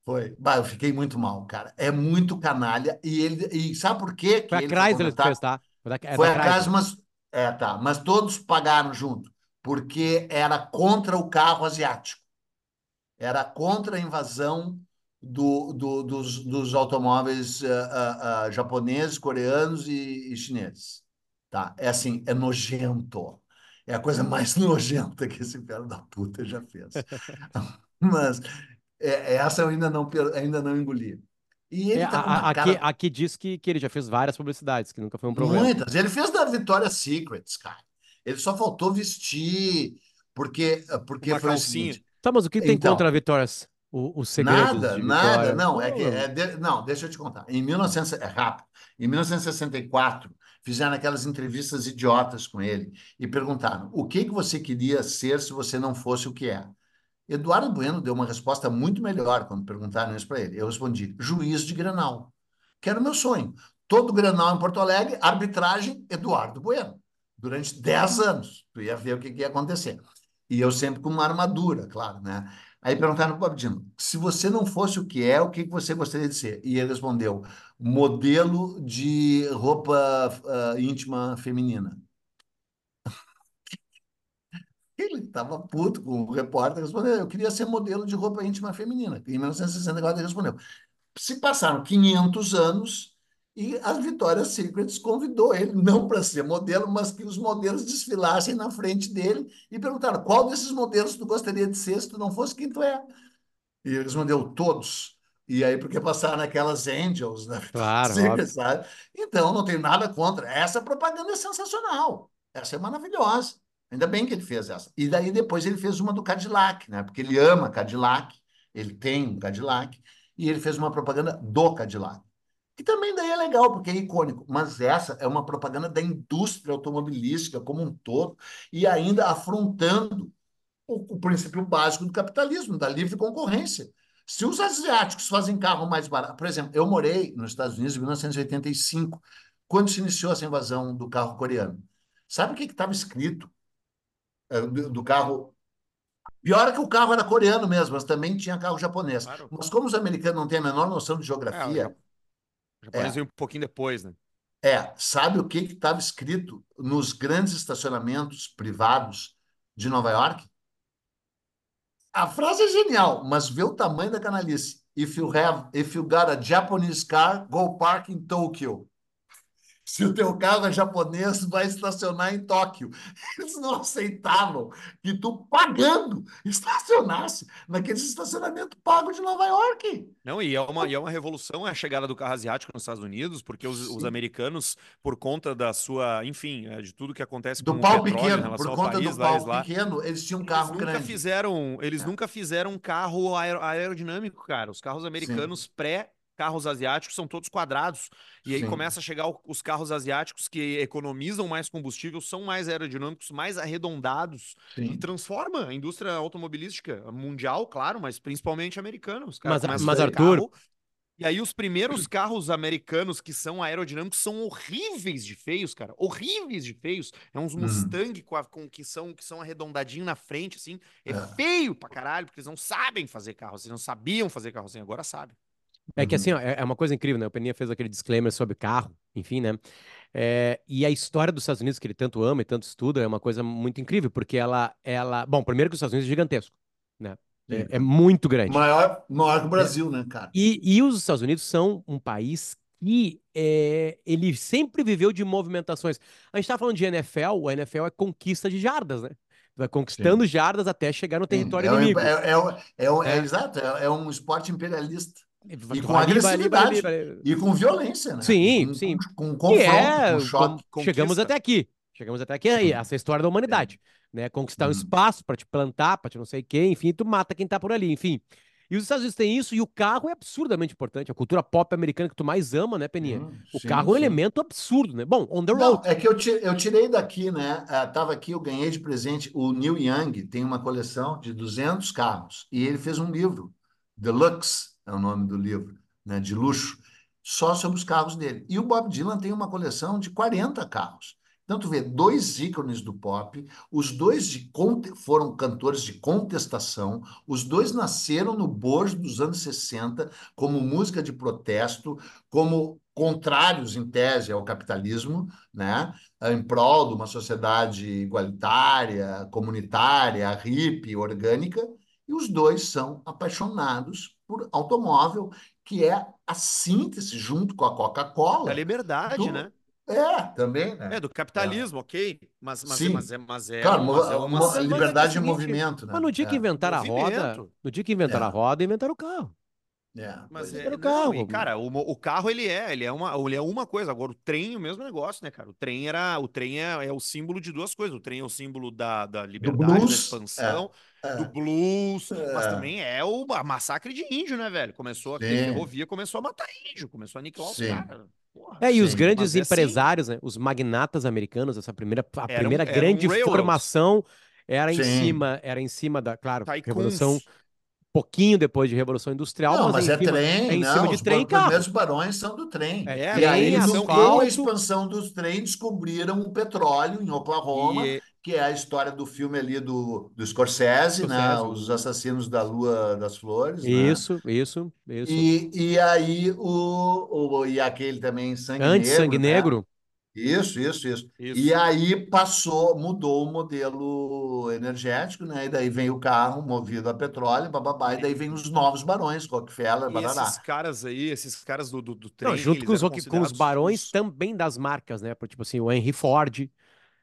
Speaker 2: Foi. Bah, eu fiquei muito mal, cara. É muito canalha. E ele. E sabe por quê? Que
Speaker 1: foi a Chrysler que fez, tá?
Speaker 2: Foi, da, é foi a Chrysler, mas. É, tá. Mas todos pagaram junto. Porque era contra o carro asiático. Era contra a invasão do, do, dos, dos automóveis uh, uh, uh, japoneses, coreanos e, e chineses. Tá? É assim, é nojento. É a coisa mais nojenta que esse filho da puta já fez. Mas é, essa eu ainda não, ainda não engoli.
Speaker 1: E ele é, tá com uma aqui, cara... aqui diz que, que ele já fez várias publicidades, que nunca foi um problema.
Speaker 2: Muitas. Ele fez da Victoria's Secrets, cara. Ele só faltou vestir, porque, porque
Speaker 3: uma foi calcinha. Seguinte,
Speaker 1: tá, mas o que tem então, contra a Victoria's? O, o
Speaker 2: nada, nada, não, é que, é de, não, deixa eu te contar. Em 1900, é rápido, em 1964, fizeram aquelas entrevistas idiotas com ele e perguntaram: o que que você queria ser se você não fosse o que é? Eduardo Bueno deu uma resposta muito melhor quando perguntaram isso para ele. Eu respondi: juiz de Grenal, que era o meu sonho. Todo Grenal em Porto Alegre, arbitragem, Eduardo Bueno. Durante 10 anos. Tu ia ver o que, que ia acontecer. E eu sempre com uma armadura, claro, né? Aí perguntaram para o Bob se você não fosse o que é, o que você gostaria de ser? E ele respondeu, modelo de roupa uh, íntima feminina. Ele estava puto com o repórter, respondeu, eu queria ser modelo de roupa íntima feminina. Em 1964 ele respondeu. Se passaram 500 anos e a Victoria's Secret convidou ele, não para ser modelo, mas que os modelos desfilassem na frente dele e perguntaram, qual desses modelos tu gostaria de ser se tu não fosse quem tu é? E ele respondeu, todos. E aí, porque passaram aquelas angels, né?
Speaker 1: Claro, Secret,
Speaker 2: sabe? Então, não tenho nada contra. Essa propaganda é sensacional. Essa é maravilhosa. Ainda bem que ele fez essa. E daí depois ele fez uma do Cadillac, né? Porque ele ama Cadillac, ele tem um Cadillac, e ele fez uma propaganda do Cadillac. Que também daí é legal, porque é icônico. Mas essa é uma propaganda da indústria automobilística como um todo, e ainda afrontando o, o princípio básico do capitalismo, da livre concorrência. Se os asiáticos fazem carro mais barato, por exemplo, eu morei nos Estados Unidos em 1985, quando se iniciou essa invasão do carro coreano. Sabe o que estava escrito é, do, carro. Pior é que o carro era coreano mesmo, mas também tinha carro japonês. Claro. Mas como os americanos não têm a menor noção de geografia. É,
Speaker 3: o japonês é, veio um pouquinho depois, né?
Speaker 2: É, sabe o que estava escrito nos grandes estacionamentos privados de Nova York? A frase é genial, mas vê o tamanho da canalice. If you have, if you got a Japanese car, go park in Tokyo se o teu carro é japonês, vai estacionar em Tóquio. Eles não aceitavam que tu, pagando, estacionasse naquele estacionamento pago de Nova York.
Speaker 3: Não, e é uma, e é uma revolução a chegada do carro asiático nos Estados Unidos, porque os, os americanos, por conta da sua, enfim, é, de tudo que acontece
Speaker 2: do
Speaker 3: com
Speaker 2: pau pequeno, por conta país, do pau lá, pequeno, eles tinham um carro
Speaker 3: eles
Speaker 2: grande.
Speaker 3: Fizeram, eles é. nunca fizeram um carro aerodinâmico, cara. Os carros americanos Sim. pré carros asiáticos são todos quadrados. E aí Sim. começa a chegar os carros asiáticos que economizam mais combustível, são mais aerodinâmicos, mais arredondados Sim. e transforma a indústria automobilística mundial, claro, mas principalmente americana.
Speaker 1: Mas, mas Arthur, carro...
Speaker 3: E aí os primeiros carros americanos que são aerodinâmicos são horríveis de feios, cara. Horríveis de feios. É uns
Speaker 2: Hum.
Speaker 3: Mustang com, a- com- que são que são arredondadinho na frente, assim. É,
Speaker 2: É.
Speaker 3: feio pra caralho, porque eles não sabem fazer carro assim, não sabiam fazer carro assim, agora sabem.
Speaker 1: É que
Speaker 2: Uhum.
Speaker 1: assim, ó, é é uma coisa incrível, né? O Peninha fez aquele disclaimer sobre carro, enfim, né? É, e a história dos Estados Unidos, que ele tanto ama e tanto estuda, é uma coisa muito incrível, porque ela, ela... Bom, primeiro que os Estados Unidos é gigantesco, né? É,
Speaker 2: Sim.
Speaker 1: é muito grande.
Speaker 2: Maior, maior que o Brasil, né, cara?
Speaker 1: E, e os Estados Unidos são um país que é, ele sempre viveu de movimentações. A gente tá falando de NFL, o NFL é conquista de jardas, né? Vai conquistando jardas até chegar no
Speaker 2: Sim,
Speaker 1: território
Speaker 2: é,
Speaker 1: inimigo.
Speaker 2: é, é, é, é
Speaker 1: É.
Speaker 2: exato, é, é um esporte imperialista.
Speaker 1: E
Speaker 2: com agressividade. E com violência, né?
Speaker 1: Sim,
Speaker 2: com,
Speaker 1: sim.
Speaker 2: Com, com
Speaker 1: Que
Speaker 2: confronto,
Speaker 1: é,
Speaker 2: com choque.
Speaker 1: chegamos até aqui. Chegamos até aqui, aí, essa é a história da humanidade, né? Conquistar um
Speaker 2: Uhum.
Speaker 1: espaço para te plantar, para te não sei o quê, enfim, tu mata quem tá por ali, enfim. E os Estados Unidos têm isso, e o carro é absurdamente importante. A cultura pop americana que tu mais ama, né, Peninha?
Speaker 2: Hum,
Speaker 1: O
Speaker 2: sim,
Speaker 1: carro é um
Speaker 2: sim.
Speaker 1: elemento absurdo, né? Bom, on the
Speaker 2: Não,
Speaker 1: road.
Speaker 2: é que eu, ti- eu tirei daqui, né? Ah, Tava aqui, eu ganhei de presente. O Neil Young tem uma coleção de 200 carros e ele fez um livro, Deluxe é o nome do livro, né? De luxo, só sobre os carros dele. E o Bob Dylan tem uma coleção de 40 carros. Então, tu vê dois ícones do pop, os dois foram cantores de contestação, os dois nasceram no bojo dos anos 60 como música de protesto, como contrários, em tese, ao capitalismo, né? em prol de uma sociedade igualitária, comunitária, hippie, orgânica, e os dois são apaixonados por automóvel, que é a síntese, junto com a
Speaker 3: Da
Speaker 2: Coca-Cola.
Speaker 3: liberdade,
Speaker 2: do-
Speaker 3: né?
Speaker 2: É, também, né?
Speaker 3: É, do capitalismo, ok. Mas, mas, é,
Speaker 2: Sim.
Speaker 3: mas é, mas é,
Speaker 2: Claro,
Speaker 3: mas é uma.
Speaker 1: mas é
Speaker 2: liberdade de
Speaker 1: seguinte,
Speaker 2: movimento, né?
Speaker 1: Mas no dia que
Speaker 2: É,
Speaker 1: inventaram a roda, no dia que inventaram
Speaker 2: É.
Speaker 1: a roda, inventaram o carro.
Speaker 2: É,
Speaker 3: Mas é,
Speaker 2: é.
Speaker 1: Era o
Speaker 3: não,
Speaker 1: carro.
Speaker 3: e, cara, o, o carro ele é, ele é uma, ele é uma coisa. Agora o trem, o mesmo negócio, né, cara? O trem era, o trem é, é o símbolo de duas coisas. O trem é o símbolo da, da liberdade, da
Speaker 2: blues,
Speaker 3: expansão,
Speaker 2: é,
Speaker 3: do blues, mas
Speaker 2: É.
Speaker 3: também é o a massacre de índio, né, velho? Começou a ferrovia, começou a matar índio, começou a aniquilar os caras. Porra.
Speaker 1: É, e os
Speaker 2: Sim,
Speaker 1: grandes
Speaker 3: mas é assim.
Speaker 1: empresários, né? Os magnatas americanos, essa primeira, a
Speaker 3: Eram-
Speaker 1: primeira
Speaker 3: eram
Speaker 1: grande
Speaker 3: railroads.
Speaker 1: formação era em
Speaker 2: Sim.
Speaker 1: cima, era em cima da, claro,
Speaker 3: Tycoons.
Speaker 1: revolução pouquinho depois de revolução industrial,
Speaker 2: Não,
Speaker 1: mas,
Speaker 2: mas é
Speaker 1: cima,
Speaker 2: trem,
Speaker 1: é em
Speaker 2: não,
Speaker 1: cima de
Speaker 2: os
Speaker 1: trem
Speaker 2: ba-
Speaker 1: carro.
Speaker 2: primeiros barões são do trem.
Speaker 3: É,
Speaker 2: E aí,
Speaker 1: trem,
Speaker 2: com a expansão dos trens, descobriram o petróleo em Oklahoma,
Speaker 3: E-
Speaker 2: que é a história do filme ali do, do Scorsese, né? Os Assassinos da Lua das Flores, né?
Speaker 1: Isso, isso, isso.
Speaker 2: E, e aí, o, o, e aquele também, Sangue
Speaker 1: Antes
Speaker 2: Negro,
Speaker 1: Sangue
Speaker 2: né?
Speaker 1: Negro,
Speaker 2: Isso, isso, isso.
Speaker 3: Isso.
Speaker 2: E aí passou, mudou o modelo energético, né? E daí vem o carro movido a petróleo, bababá, e daí vem os novos barões, Rockefeller,
Speaker 3: E
Speaker 2: barará.
Speaker 3: esses caras aí, esses caras do, do, do trem,
Speaker 1: não, junto com os, com os barões
Speaker 3: os-
Speaker 1: também das marcas, né? Tipo assim, o Henry Ford,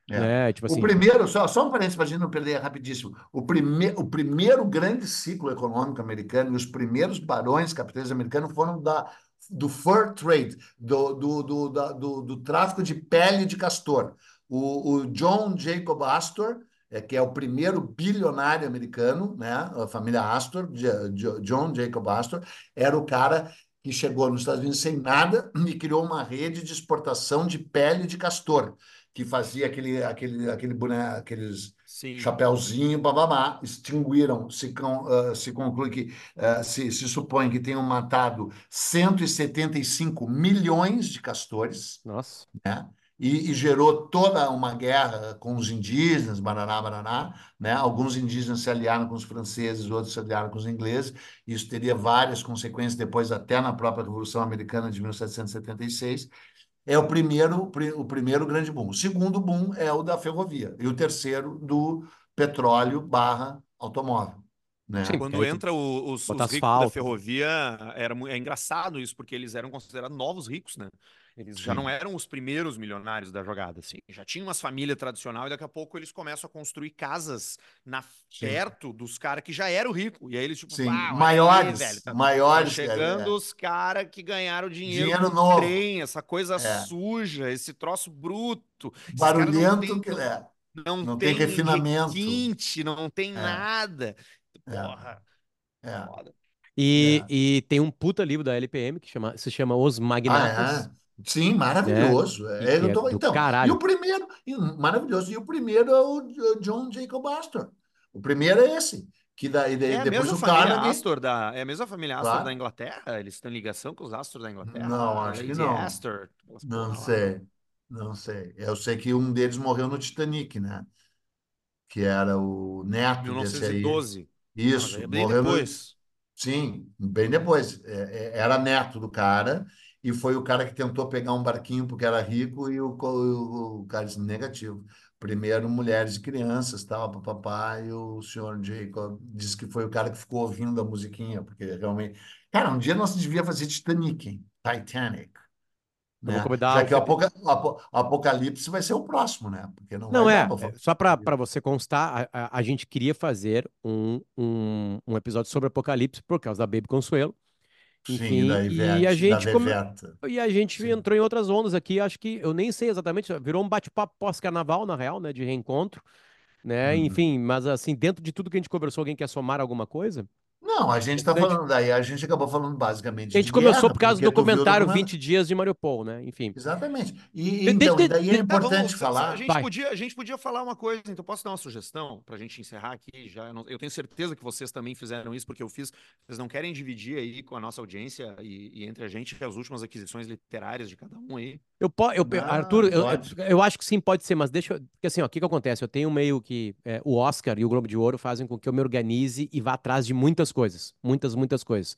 Speaker 2: É.
Speaker 1: né? Tipo assim,
Speaker 2: O primeiro, só, só um parênteses para a gente não perder rapidíssimo. O, prime, o primeiro grande ciclo econômico americano e os primeiros barões capitalistas americanos foram da, do fur trade, do, do, do, da- do, do tráfico de pele de castor. O, o John Jacob Astor, é, que é o primeiro bilionário americano, né? A família Astor, John Jacob Astor, era o cara que chegou nos Estados Unidos sem nada e criou uma rede de exportação de pele de castor que fazia aquele, aquele, aquele boneco, aqueles
Speaker 3: Sim.
Speaker 2: chapéuzinho, bababá, extinguiram, se, con- ah, se conclui que, ah, se, se supõe que tenham matado 175 milhões de castores,
Speaker 1: nossa.
Speaker 2: né? E, e gerou toda uma guerra com os indígenas, baraná, baraná, né? Alguns indígenas se aliaram com os franceses, outros se aliaram com os ingleses. Isso teria várias consequências depois, até na própria Revolução Americana de 1776. É o primeiro, o pri- o primeiro grande boom. O segundo boom é o da ferrovia. E o terceiro do petróleo barra automóvel. Né?
Speaker 1: Sim.
Speaker 3: Quando
Speaker 1: Aí tu
Speaker 3: entra o- os, os ricos da
Speaker 1: asfalto.
Speaker 3: ferrovia, era, é engraçado isso, porque eles eram considerados novos ricos, né? Eles já
Speaker 2: Sim.
Speaker 3: não eram os primeiros milionários da jogada, assim. Já tinham umas famílias tradicionais e daqui a pouco eles começam a construir casas na,
Speaker 2: Sim.
Speaker 3: perto dos caras que já eram ricos. E aí eles, tipo,
Speaker 2: Sim,
Speaker 3: "Ah, olha aí,
Speaker 2: maiores,
Speaker 3: velho, tá-
Speaker 2: maiores.
Speaker 3: Tá
Speaker 2: é,
Speaker 3: chegando
Speaker 2: é.
Speaker 3: os caras que ganharam dinheiro,
Speaker 2: Dinheiro
Speaker 3: com
Speaker 2: novo.
Speaker 3: trem, essa coisa
Speaker 2: É.
Speaker 3: suja, esse troço bruto.
Speaker 2: Barulhento, que é.
Speaker 3: não,
Speaker 2: não
Speaker 3: tem,
Speaker 2: tem refinamento.
Speaker 3: requinte, não tem
Speaker 2: É.
Speaker 3: nada.
Speaker 2: É.
Speaker 3: Porra,
Speaker 2: É.
Speaker 3: foda.
Speaker 1: E,
Speaker 2: É.
Speaker 1: e tem um puta livro da LPM que chama, se chama Os Magnatas.
Speaker 2: Ah, é? Sim, maravilhoso.
Speaker 1: E
Speaker 2: É,
Speaker 1: é
Speaker 2: tô-
Speaker 1: do
Speaker 2: então,
Speaker 1: caralho.
Speaker 2: e o primeiro, maravilhoso. E o primeiro é o John Jacob Astor. O primeiro é esse, que daí, daí
Speaker 3: É a
Speaker 2: depois
Speaker 3: mesma
Speaker 2: o
Speaker 3: família
Speaker 2: Carnegie...
Speaker 3: Astor da, é a mesma família Astor
Speaker 2: Claro.
Speaker 3: da Inglaterra? Eles têm ligação com os Astor da Inglaterra?
Speaker 2: Não, acho que
Speaker 3: Lady
Speaker 2: não.
Speaker 3: Astor, aquelas
Speaker 2: Não
Speaker 3: porra lá.
Speaker 2: sei, não sei. Eu sei que um deles morreu no Titanic, né? Que era o neto desse aí.
Speaker 3: 1912. Não, mas aí
Speaker 2: Isso,
Speaker 3: é bem
Speaker 2: morreu no...
Speaker 3: depois.
Speaker 2: Sim, bem depois. É, é, Era neto do cara e foi o cara que tentou pegar um barquinho porque era rico e o, o, o cara disse negativo. Primeiro mulheres e crianças, tal, papapá, e o senhor Jacob disse que foi o cara que ficou ouvindo a musiquinha, porque realmente... Cara, um dia nós devia fazer Titanic, hein? Titanic, né? Já que o apoca- Apocalipse vai ser o próximo, né? Porque não
Speaker 1: Não é,
Speaker 2: falar.
Speaker 1: só para para você constar, a, a, a gente queria fazer um, um, um episódio sobre Apocalipse por causa da Baby Consuelo.
Speaker 2: Sim, da
Speaker 1: Enfim, e a
Speaker 2: Ivete, da
Speaker 1: gente come-
Speaker 2: Veveta.
Speaker 1: e a gente
Speaker 2: Sim.
Speaker 1: entrou em outras ondas aqui, acho que eu nem sei exatamente, virou um bate-papo pós-carnaval, na real, né, de reencontro, né?
Speaker 2: Uhum.
Speaker 1: Enfim, mas assim, dentro de tudo que a gente conversou, alguém quer somar alguma coisa?
Speaker 2: Não, a gente está
Speaker 1: A gente-
Speaker 2: falando daí, a gente acabou falando basicamente
Speaker 1: A gente
Speaker 2: de
Speaker 1: começou
Speaker 2: guerra,
Speaker 1: por causa do documentário
Speaker 2: documento-
Speaker 1: 20 dias de Mariupol, né? Enfim.
Speaker 2: Exatamente. E
Speaker 1: De-
Speaker 2: então,
Speaker 1: de-
Speaker 2: daí
Speaker 1: de-
Speaker 2: é
Speaker 3: Tá,
Speaker 2: importante
Speaker 3: vamos,
Speaker 2: falar.
Speaker 3: A gente, podia, a gente podia falar uma coisa, então posso dar uma sugestão para a gente encerrar aqui já? Eu, não- eu tenho certeza que vocês também fizeram isso, porque eu fiz. Vocês não querem dividir aí com a nossa audiência e, e entre a gente as últimas aquisições literárias de cada um aí?
Speaker 1: Eu, po- eu,
Speaker 2: Ah,
Speaker 1: Arthur, eu, eu acho que sim, pode ser, mas deixa eu. Porque assim, o que que acontece? Eu tenho meio que. é, o Oscar e o Globo de Ouro fazem com que eu me organize e vá atrás de muitas coisas. Muitas, muitas coisas.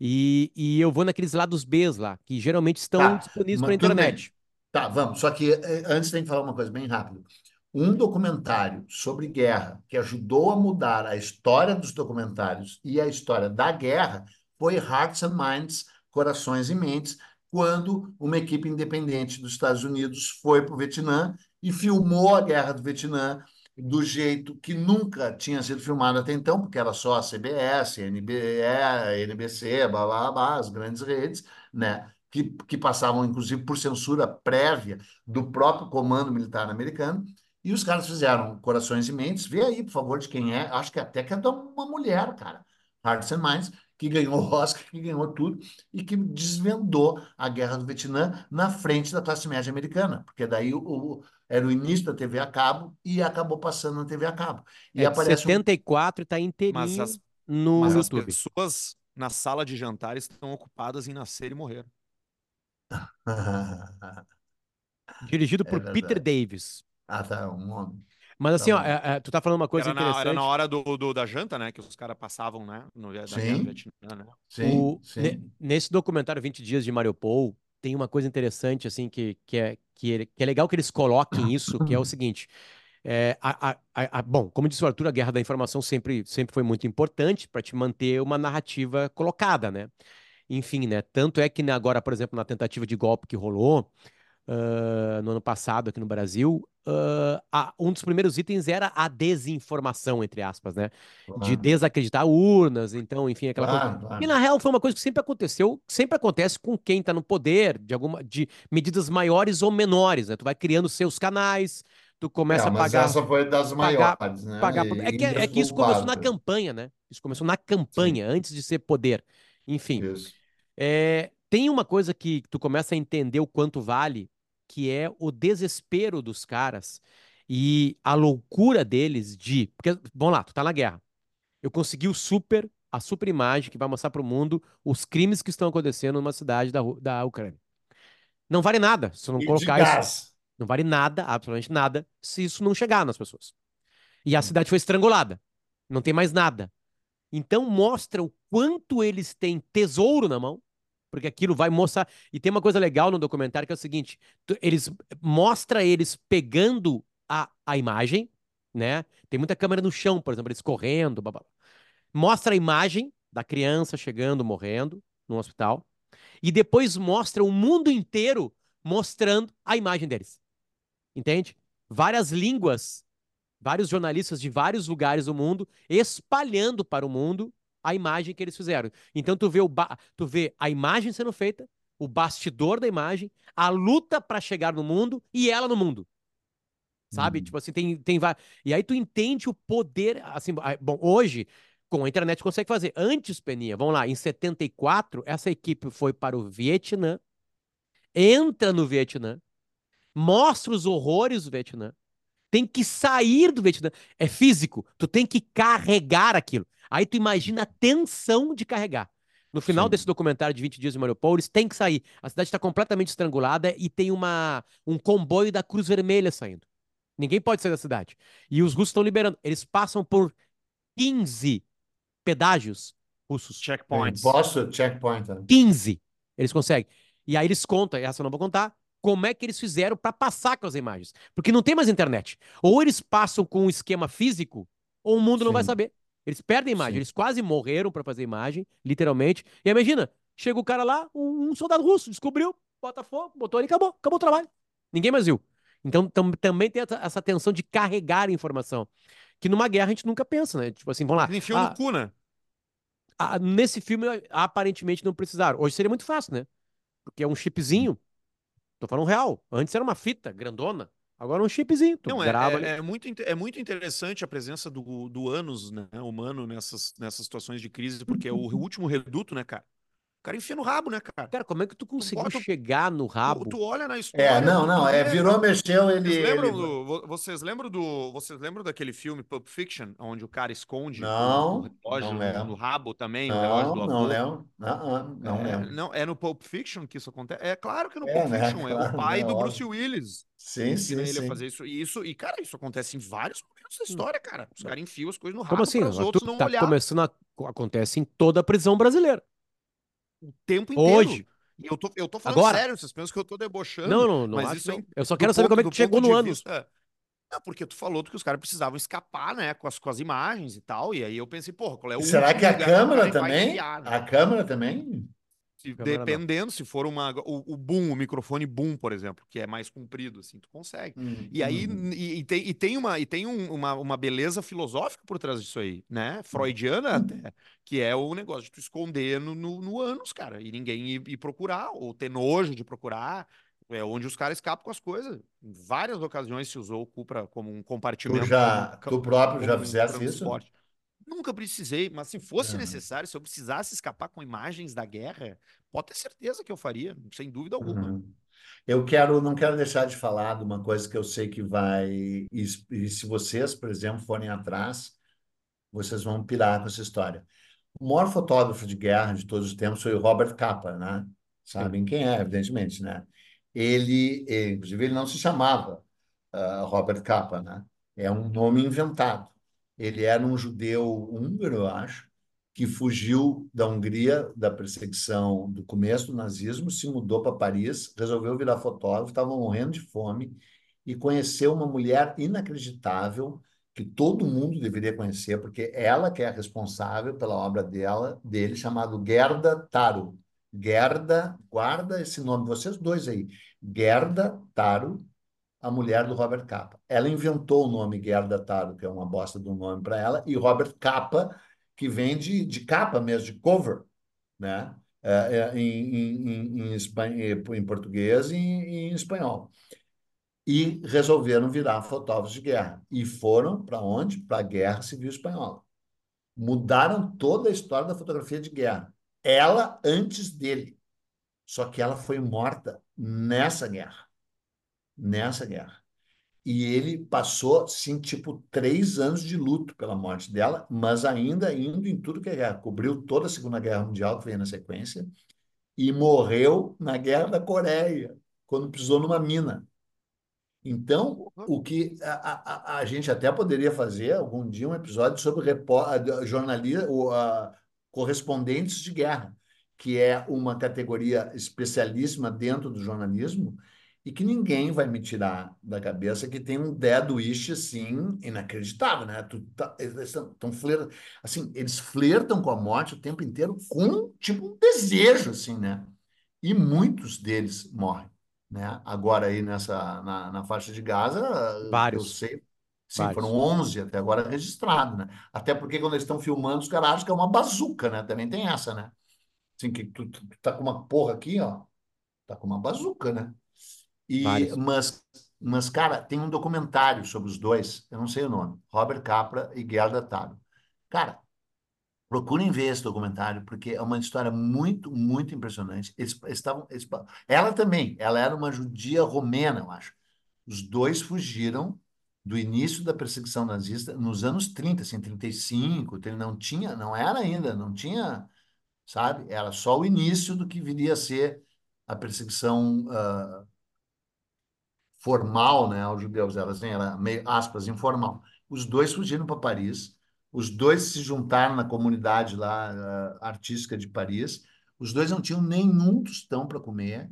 Speaker 1: E, e eu vou naqueles lados Bs lá, que geralmente estão
Speaker 2: Tá,
Speaker 1: disponíveis para
Speaker 2: bem.
Speaker 1: internet.
Speaker 2: Tá, vamos. Só que eh, antes tem que falar uma coisa bem rápido. Um documentário sobre guerra que ajudou a mudar a história dos documentários e a história da guerra foi Hearts and Minds, Corações e Mentes, quando uma equipe independente dos Estados Unidos foi para o Vietnã e filmou a guerra do Vietnã do jeito que nunca tinha sido filmado até então, porque era só a CBS, NBE, NBC, blá, blá, blá, as grandes redes, né? Que, que passavam, inclusive, por censura prévia do próprio comando militar americano. E os caras fizeram Corações e Mentes. Vê aí, por favor, de quem é. Acho que até que é de uma mulher, cara. Hearts and Minds, que ganhou o Oscar, que ganhou tudo, e que desvendou a guerra do Vietnã na frente da classe média americana. Porque daí o, o- era o início da TV a cabo e acabou passando na TV a cabo. E
Speaker 1: É
Speaker 2: aparece um
Speaker 1: 74 e tá
Speaker 3: Mas
Speaker 1: inteirinho
Speaker 3: as,
Speaker 1: no
Speaker 3: mas as
Speaker 1: YouTube.
Speaker 3: pessoas na sala de jantar estão ocupadas em nascer e morrer.
Speaker 1: Dirigido
Speaker 2: É
Speaker 1: por Peter
Speaker 2: verdade.
Speaker 1: Davis.
Speaker 2: Ah, tá, um homem.
Speaker 1: Mas assim,
Speaker 2: Tá
Speaker 1: ó, é- é, tu tá falando uma coisa
Speaker 3: Era na, era
Speaker 1: interessante.
Speaker 3: na hora do, do- da janta, né? Que os caras passavam, né? No, da
Speaker 2: Sim.
Speaker 3: Vietnã, né?
Speaker 2: Sim,
Speaker 1: O-
Speaker 2: sim.
Speaker 1: ne- nesse documentário 20 Dias de Mariupol, tem uma coisa interessante, assim, que, que, é, que, é, que é legal que eles coloquem isso, que é o seguinte. é, a, a- a- a- bom, como disse o Arthur, a guerra da informação sempre, sempre foi muito importante para te manter uma narrativa colocada, né? Enfim, né? Tanto é que né, agora, por exemplo, na tentativa de golpe que rolou ah, no ano passado aqui no Brasil, ah, a- um dos primeiros itens era a desinformação, entre aspas, né? De
Speaker 2: Claro,
Speaker 1: desacreditar urnas, então, enfim, aquela coisa.
Speaker 2: claro, claro.
Speaker 1: E na real foi uma coisa que sempre aconteceu, sempre acontece com quem está no poder, de alguma, de medidas maiores ou menores, né? Tu vai criando seus canais, tu começa
Speaker 2: É,
Speaker 1: a pagar,
Speaker 2: essa foi das
Speaker 1: pagar,
Speaker 2: maiores, né?
Speaker 1: pagar.
Speaker 2: E
Speaker 1: É que, é que isso começou na campanha, né? Isso começou na campanha, antes de ser poder. Enfim,
Speaker 2: Isso.
Speaker 1: é, tem uma coisa que tu começa a entender o quanto vale, que é o desespero dos caras e a loucura deles de. Porque, vamos lá, tu tá na guerra. Eu consegui o super, a super imagem que vai mostrar para o mundo os crimes que estão acontecendo numa cidade da, da Ucrânia. Não vale nada se eu não
Speaker 2: E
Speaker 1: colocar isso. Não vale nada, absolutamente nada, se isso não chegar nas pessoas. E a
Speaker 2: Hum.
Speaker 1: cidade foi estrangulada. Não tem mais nada. Então mostra o quanto eles têm tesouro na mão, porque aquilo vai mostrar. E tem uma coisa legal no documentário que é o seguinte: eles mostra eles pegando a, a imagem, né? Tem muita câmera no chão, por exemplo, eles correndo, blá, blá. mostra a imagem da criança chegando, morrendo no hospital, e depois mostra o mundo inteiro mostrando a imagem deles. Entende? Várias línguas, vários jornalistas de vários lugares do mundo espalhando para o mundo a imagem que eles fizeram. Então tu vê, o tu vê a imagem sendo feita, o bastidor da imagem, a luta para chegar no mundo e ela no mundo. Sabe?
Speaker 2: Uhum.
Speaker 1: Tipo assim, tem, tem E aí tu entende o poder. Assim, bom, hoje, com a internet consegue fazer. Antes, Peninha, vamos lá, em 74, essa equipe foi para o Vietnã, entra no Vietnã, mostra os horrores do Vietnã, tem que sair do Vietnã. É físico. Tu tem que carregar aquilo. Aí tu imagina a tensão de carregar. No final
Speaker 2: Sim.
Speaker 1: desse documentário de 20 dias de Mariupol, eles têm que sair. A cidade está completamente estrangulada e tem uma, um comboio da Cruz Vermelha saindo. Ninguém pode sair da cidade. E os russos estão liberando. Eles passam por 15 pedágios russos.
Speaker 3: Checkpoints.
Speaker 2: Posso? Checkpoint. né?
Speaker 1: 15 eles conseguem. E aí eles contam, essa eu não vou contar, como é que eles fizeram para passar com as imagens. Porque não tem mais internet. Ou eles passam com um esquema físico, ou o mundo não vai
Speaker 2: Sim.
Speaker 1: saber. Eles perdem a imagem.
Speaker 2: Sim.
Speaker 1: Eles quase morreram para fazer imagem, literalmente. E imagina, chega o cara lá, um, um soldado russo, descobriu, bota fogo, botou ali, acabou, acabou o trabalho. Ninguém mais viu. Então tam- também tem essa, tensão de carregar a informação. Que numa guerra a gente nunca pensa, né? Tipo assim, vamos lá.
Speaker 3: Enfiam
Speaker 1: ah,
Speaker 3: no cu, né?
Speaker 1: ah, nesse filme, aparentemente, não precisaram. Hoje seria muito fácil, né? Porque é um chipzinho. Tô falando real. Antes era uma fita grandona. Agora é um chipzinho. Tu
Speaker 3: Não, é, é, é muito, é muito interessante a presença do, do ânus né, humano nessas, nessas situações de crise, porque é o último reduto, né, cara? O cara enfia no rabo, né, cara?
Speaker 1: Cara, como é que tu conseguiu
Speaker 3: bota-
Speaker 1: chegar no
Speaker 3: Tu,
Speaker 1: rabo?
Speaker 3: tu olha na história.
Speaker 2: É, não,
Speaker 3: tu
Speaker 2: não, é, virou, mexeu, ele.
Speaker 3: Vocês lembram,
Speaker 2: ele-
Speaker 3: do, vo- vocês lembram do. Vocês lembram daquele filme Pulp Fiction, onde o cara esconde
Speaker 2: Não,
Speaker 3: o relógio
Speaker 2: não
Speaker 3: no, rabo também, o relógio
Speaker 2: Não,
Speaker 3: do
Speaker 2: não lembro. Não, não, não
Speaker 3: é,
Speaker 2: lembro.
Speaker 3: não, é no Pulp Fiction que isso acontece? É claro que é no
Speaker 2: É,
Speaker 3: Pulp
Speaker 2: né?
Speaker 3: Fiction, é o pai
Speaker 2: né?
Speaker 3: do. Bruce Willis.
Speaker 2: Sim, sim,
Speaker 3: ele a
Speaker 2: sim.
Speaker 3: fazer isso. E, isso. e, cara, isso acontece em vários momentos da história, cara. Os caras enfiam as coisas no rabo
Speaker 1: Como assim?
Speaker 3: os outros
Speaker 1: tu
Speaker 3: não
Speaker 1: tá
Speaker 3: olhar
Speaker 1: começando a... Acontece em toda a prisão brasileira.
Speaker 3: O tempo inteiro.
Speaker 1: Hoje.
Speaker 3: E eu tô, eu tô falando
Speaker 1: Agora.
Speaker 3: sério, vocês pensam que eu tô debochando.
Speaker 1: Não, não, não
Speaker 3: mas isso é
Speaker 1: Eu só quero saber
Speaker 3: ponto-
Speaker 1: como é que chegou no ânus.
Speaker 3: vista- Não, porque tu falou que os caras precisavam escapar, né, com as, com as imagens e tal, e aí eu pensei, porra, qual é o
Speaker 2: Será que a câmera também?
Speaker 3: enfiar, né?
Speaker 2: A câmera também?
Speaker 3: Se-
Speaker 1: não.
Speaker 3: dependendo, se for uma, o, o boom, o microfone boom, por exemplo, que é mais comprido, assim, tu consegue. E aí,
Speaker 2: Uhum.
Speaker 3: e, e tem, e tem, uma, e tem um- uma, uma beleza filosófica por trás disso aí, né? Freudiana até, que é o negócio de tu esconder no, no, no ânus, cara, e ninguém ir, ir procurar, ou ter nojo de procurar. É onde os caras escapam com as coisas. Em várias ocasiões se usou o cu pra, como um compartimento.
Speaker 2: Tu já,
Speaker 3: como-
Speaker 2: tu próprio já
Speaker 3: como um
Speaker 2: fizesse isso?
Speaker 3: Nunca precisei, mas se fosse
Speaker 2: Aham.
Speaker 3: necessário, se eu precisasse escapar com imagens da guerra, pode ter certeza que eu faria, sem dúvida alguma.
Speaker 2: Uhum. Eu quero, não quero deixar de falar de uma coisa que eu sei que vai. E, e se vocês, por exemplo, forem atrás, vocês vão pirar com essa história. O maior fotógrafo de guerra de todos os tempos foi o Robert Capa, né? Sabem quem é, evidentemente, né? Ele, eh, inclusive, ele não se chamava ah, Robert Capa, né? É um nome inventado. Ele era um judeu húngaro, eu acho, que fugiu da Hungria, da perseguição do começo do nazismo, se mudou para Paris, resolveu virar fotógrafo, estava morrendo de fome e conheceu uma mulher inacreditável que todo mundo deveria conhecer, porque ela que é a responsável pela obra dela, dele, chamado Gerda Taro. Gerda, guarda esse nome, vocês dois aí. Gerda Taro, a mulher do Robert Capa. Ela inventou o nome Gerda Taro, que é uma bosta um nome para ela, e Robert Capa, que vem de, de capa mesmo, de cover, né? É, é, em, em, em, em português e em, em espanhol. E resolveram virar fotógrafos de guerra. E foram para onde? Para a Guerra Civil Espanhola. Mudaram toda a história da fotografia de guerra. Ela antes dele. Só que ela foi morta nessa guerra. Nessa guerra. E ele passou, sim, tipo, três anos de luto pela morte dela, mas ainda indo em tudo que é guerra. Cobriu toda a Segunda Guerra Mundial, que veio na sequência, e morreu na Guerra da Coreia, quando pisou numa mina. Então, o que a, a, a gente até poderia fazer algum dia um episódio sobre jornalistas, correspondentes de guerra, que é uma categoria especialíssima dentro do jornalismo e que ninguém vai me tirar da cabeça que tem um dead wish assim inacreditável, né? Tu, tá, eles assim, eles flertam com a morte o tempo inteiro com tipo um desejo assim, né? E muitos deles morrem, né? Agora aí nessa na, na faixa de Gaza,
Speaker 1: Vários.
Speaker 2: eu sei, sim,
Speaker 1: Vários.
Speaker 2: foram 11 até agora registrados, né? Até porque quando eles estão filmando, os caras acham que é uma bazuca, né? Também tem essa, né? Assim, que tu, tu, tu tá com uma porra aqui, ó, tá com uma bazuca, né? E,
Speaker 1: Vários.
Speaker 2: mas, mas, cara, tem um documentário sobre os dois, eu não sei o nome, Robert Capra e Gerda Taro. Cara, procurem ver esse documentário, porque é uma história muito, muito impressionante. Eles estavam. Eles, ela também, ela era uma judia romena, eu acho. Os dois fugiram do início da perseguição nazista nos anos 30, assim, 35, ele não tinha, não era ainda, não tinha, sabe? Era só o início do que viria a ser a perseguição uh, formal, né, aos judeus, era assim, era meio aspas informal. Os dois fugiram para Paris, os dois se juntaram na comunidade lá uh, artística de Paris. Os dois não tinham nenhum tostão para comer,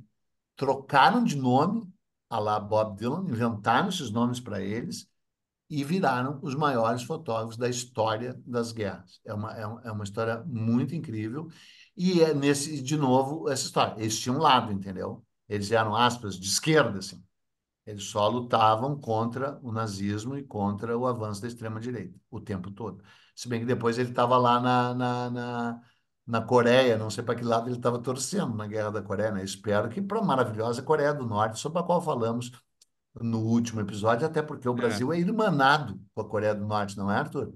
Speaker 2: trocaram de nome, a lá Bob Dylan, inventaram esses nomes para eles e viraram os maiores fotógrafos da história das guerras. É uma, é, é uma história muito incrível. E é nesse, de novo, essa história. Eles tinham um lado, entendeu? Eles eram, aspas, de esquerda, assim. Eles só lutavam contra o nazismo e contra o avanço da extrema-direita o tempo todo. Se bem que depois ele estava lá na, na, na, na, Coreia, não sei para que lado ele estava torcendo na Guerra da Coreia, né? Espero que para a maravilhosa Coreia do Norte, sobre a qual falamos no último episódio, até porque o é. Brasil é irmanado com a Coreia do Norte, não é, Arthur?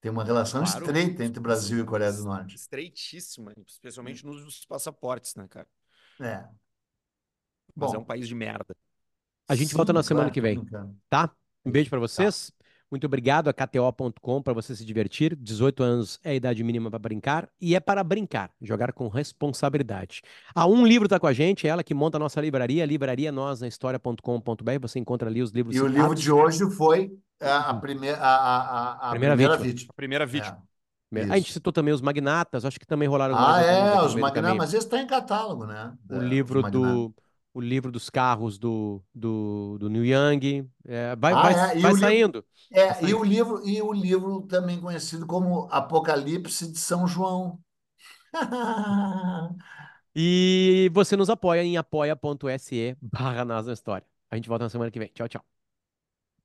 Speaker 2: Tem uma relação claro, estreita entre Brasil e Coreia do Norte.
Speaker 3: Estreitíssima, especialmente nos passaportes, né, cara?
Speaker 2: É.
Speaker 3: Mas Bom, é um país de merda.
Speaker 1: A gente Sim, volta na semana claro, que vem, tá? Um beijo para vocês. Tá. Muito obrigado a KTO.com para você se divertir. 18 anos é a idade mínima para brincar e é para brincar, jogar com responsabilidade. A Um Livro está com a gente, é ela que monta a nossa livraria, livraria nós na história.com.br. Você encontra ali os livros.
Speaker 2: E citados. o livro de hoje foi a, a, primeira, a, a, a primeira, primeira vítima. vítima.
Speaker 3: A primeira vítima.
Speaker 1: É. A gente citou também os magnatas, acho que também rolaram.
Speaker 2: Ah, é, os magnatas, mas esse está em catálogo, né?
Speaker 1: O é, livro do o livro dos carros do, do, do New Young. É, vai ah, vai, é. vai saindo.
Speaker 2: É, vai saindo. E, o livro, e o livro também conhecido como Apocalipse de São João.
Speaker 1: e você nos apoia em apoia.se barra História. A gente volta na semana que vem. Tchau, tchau.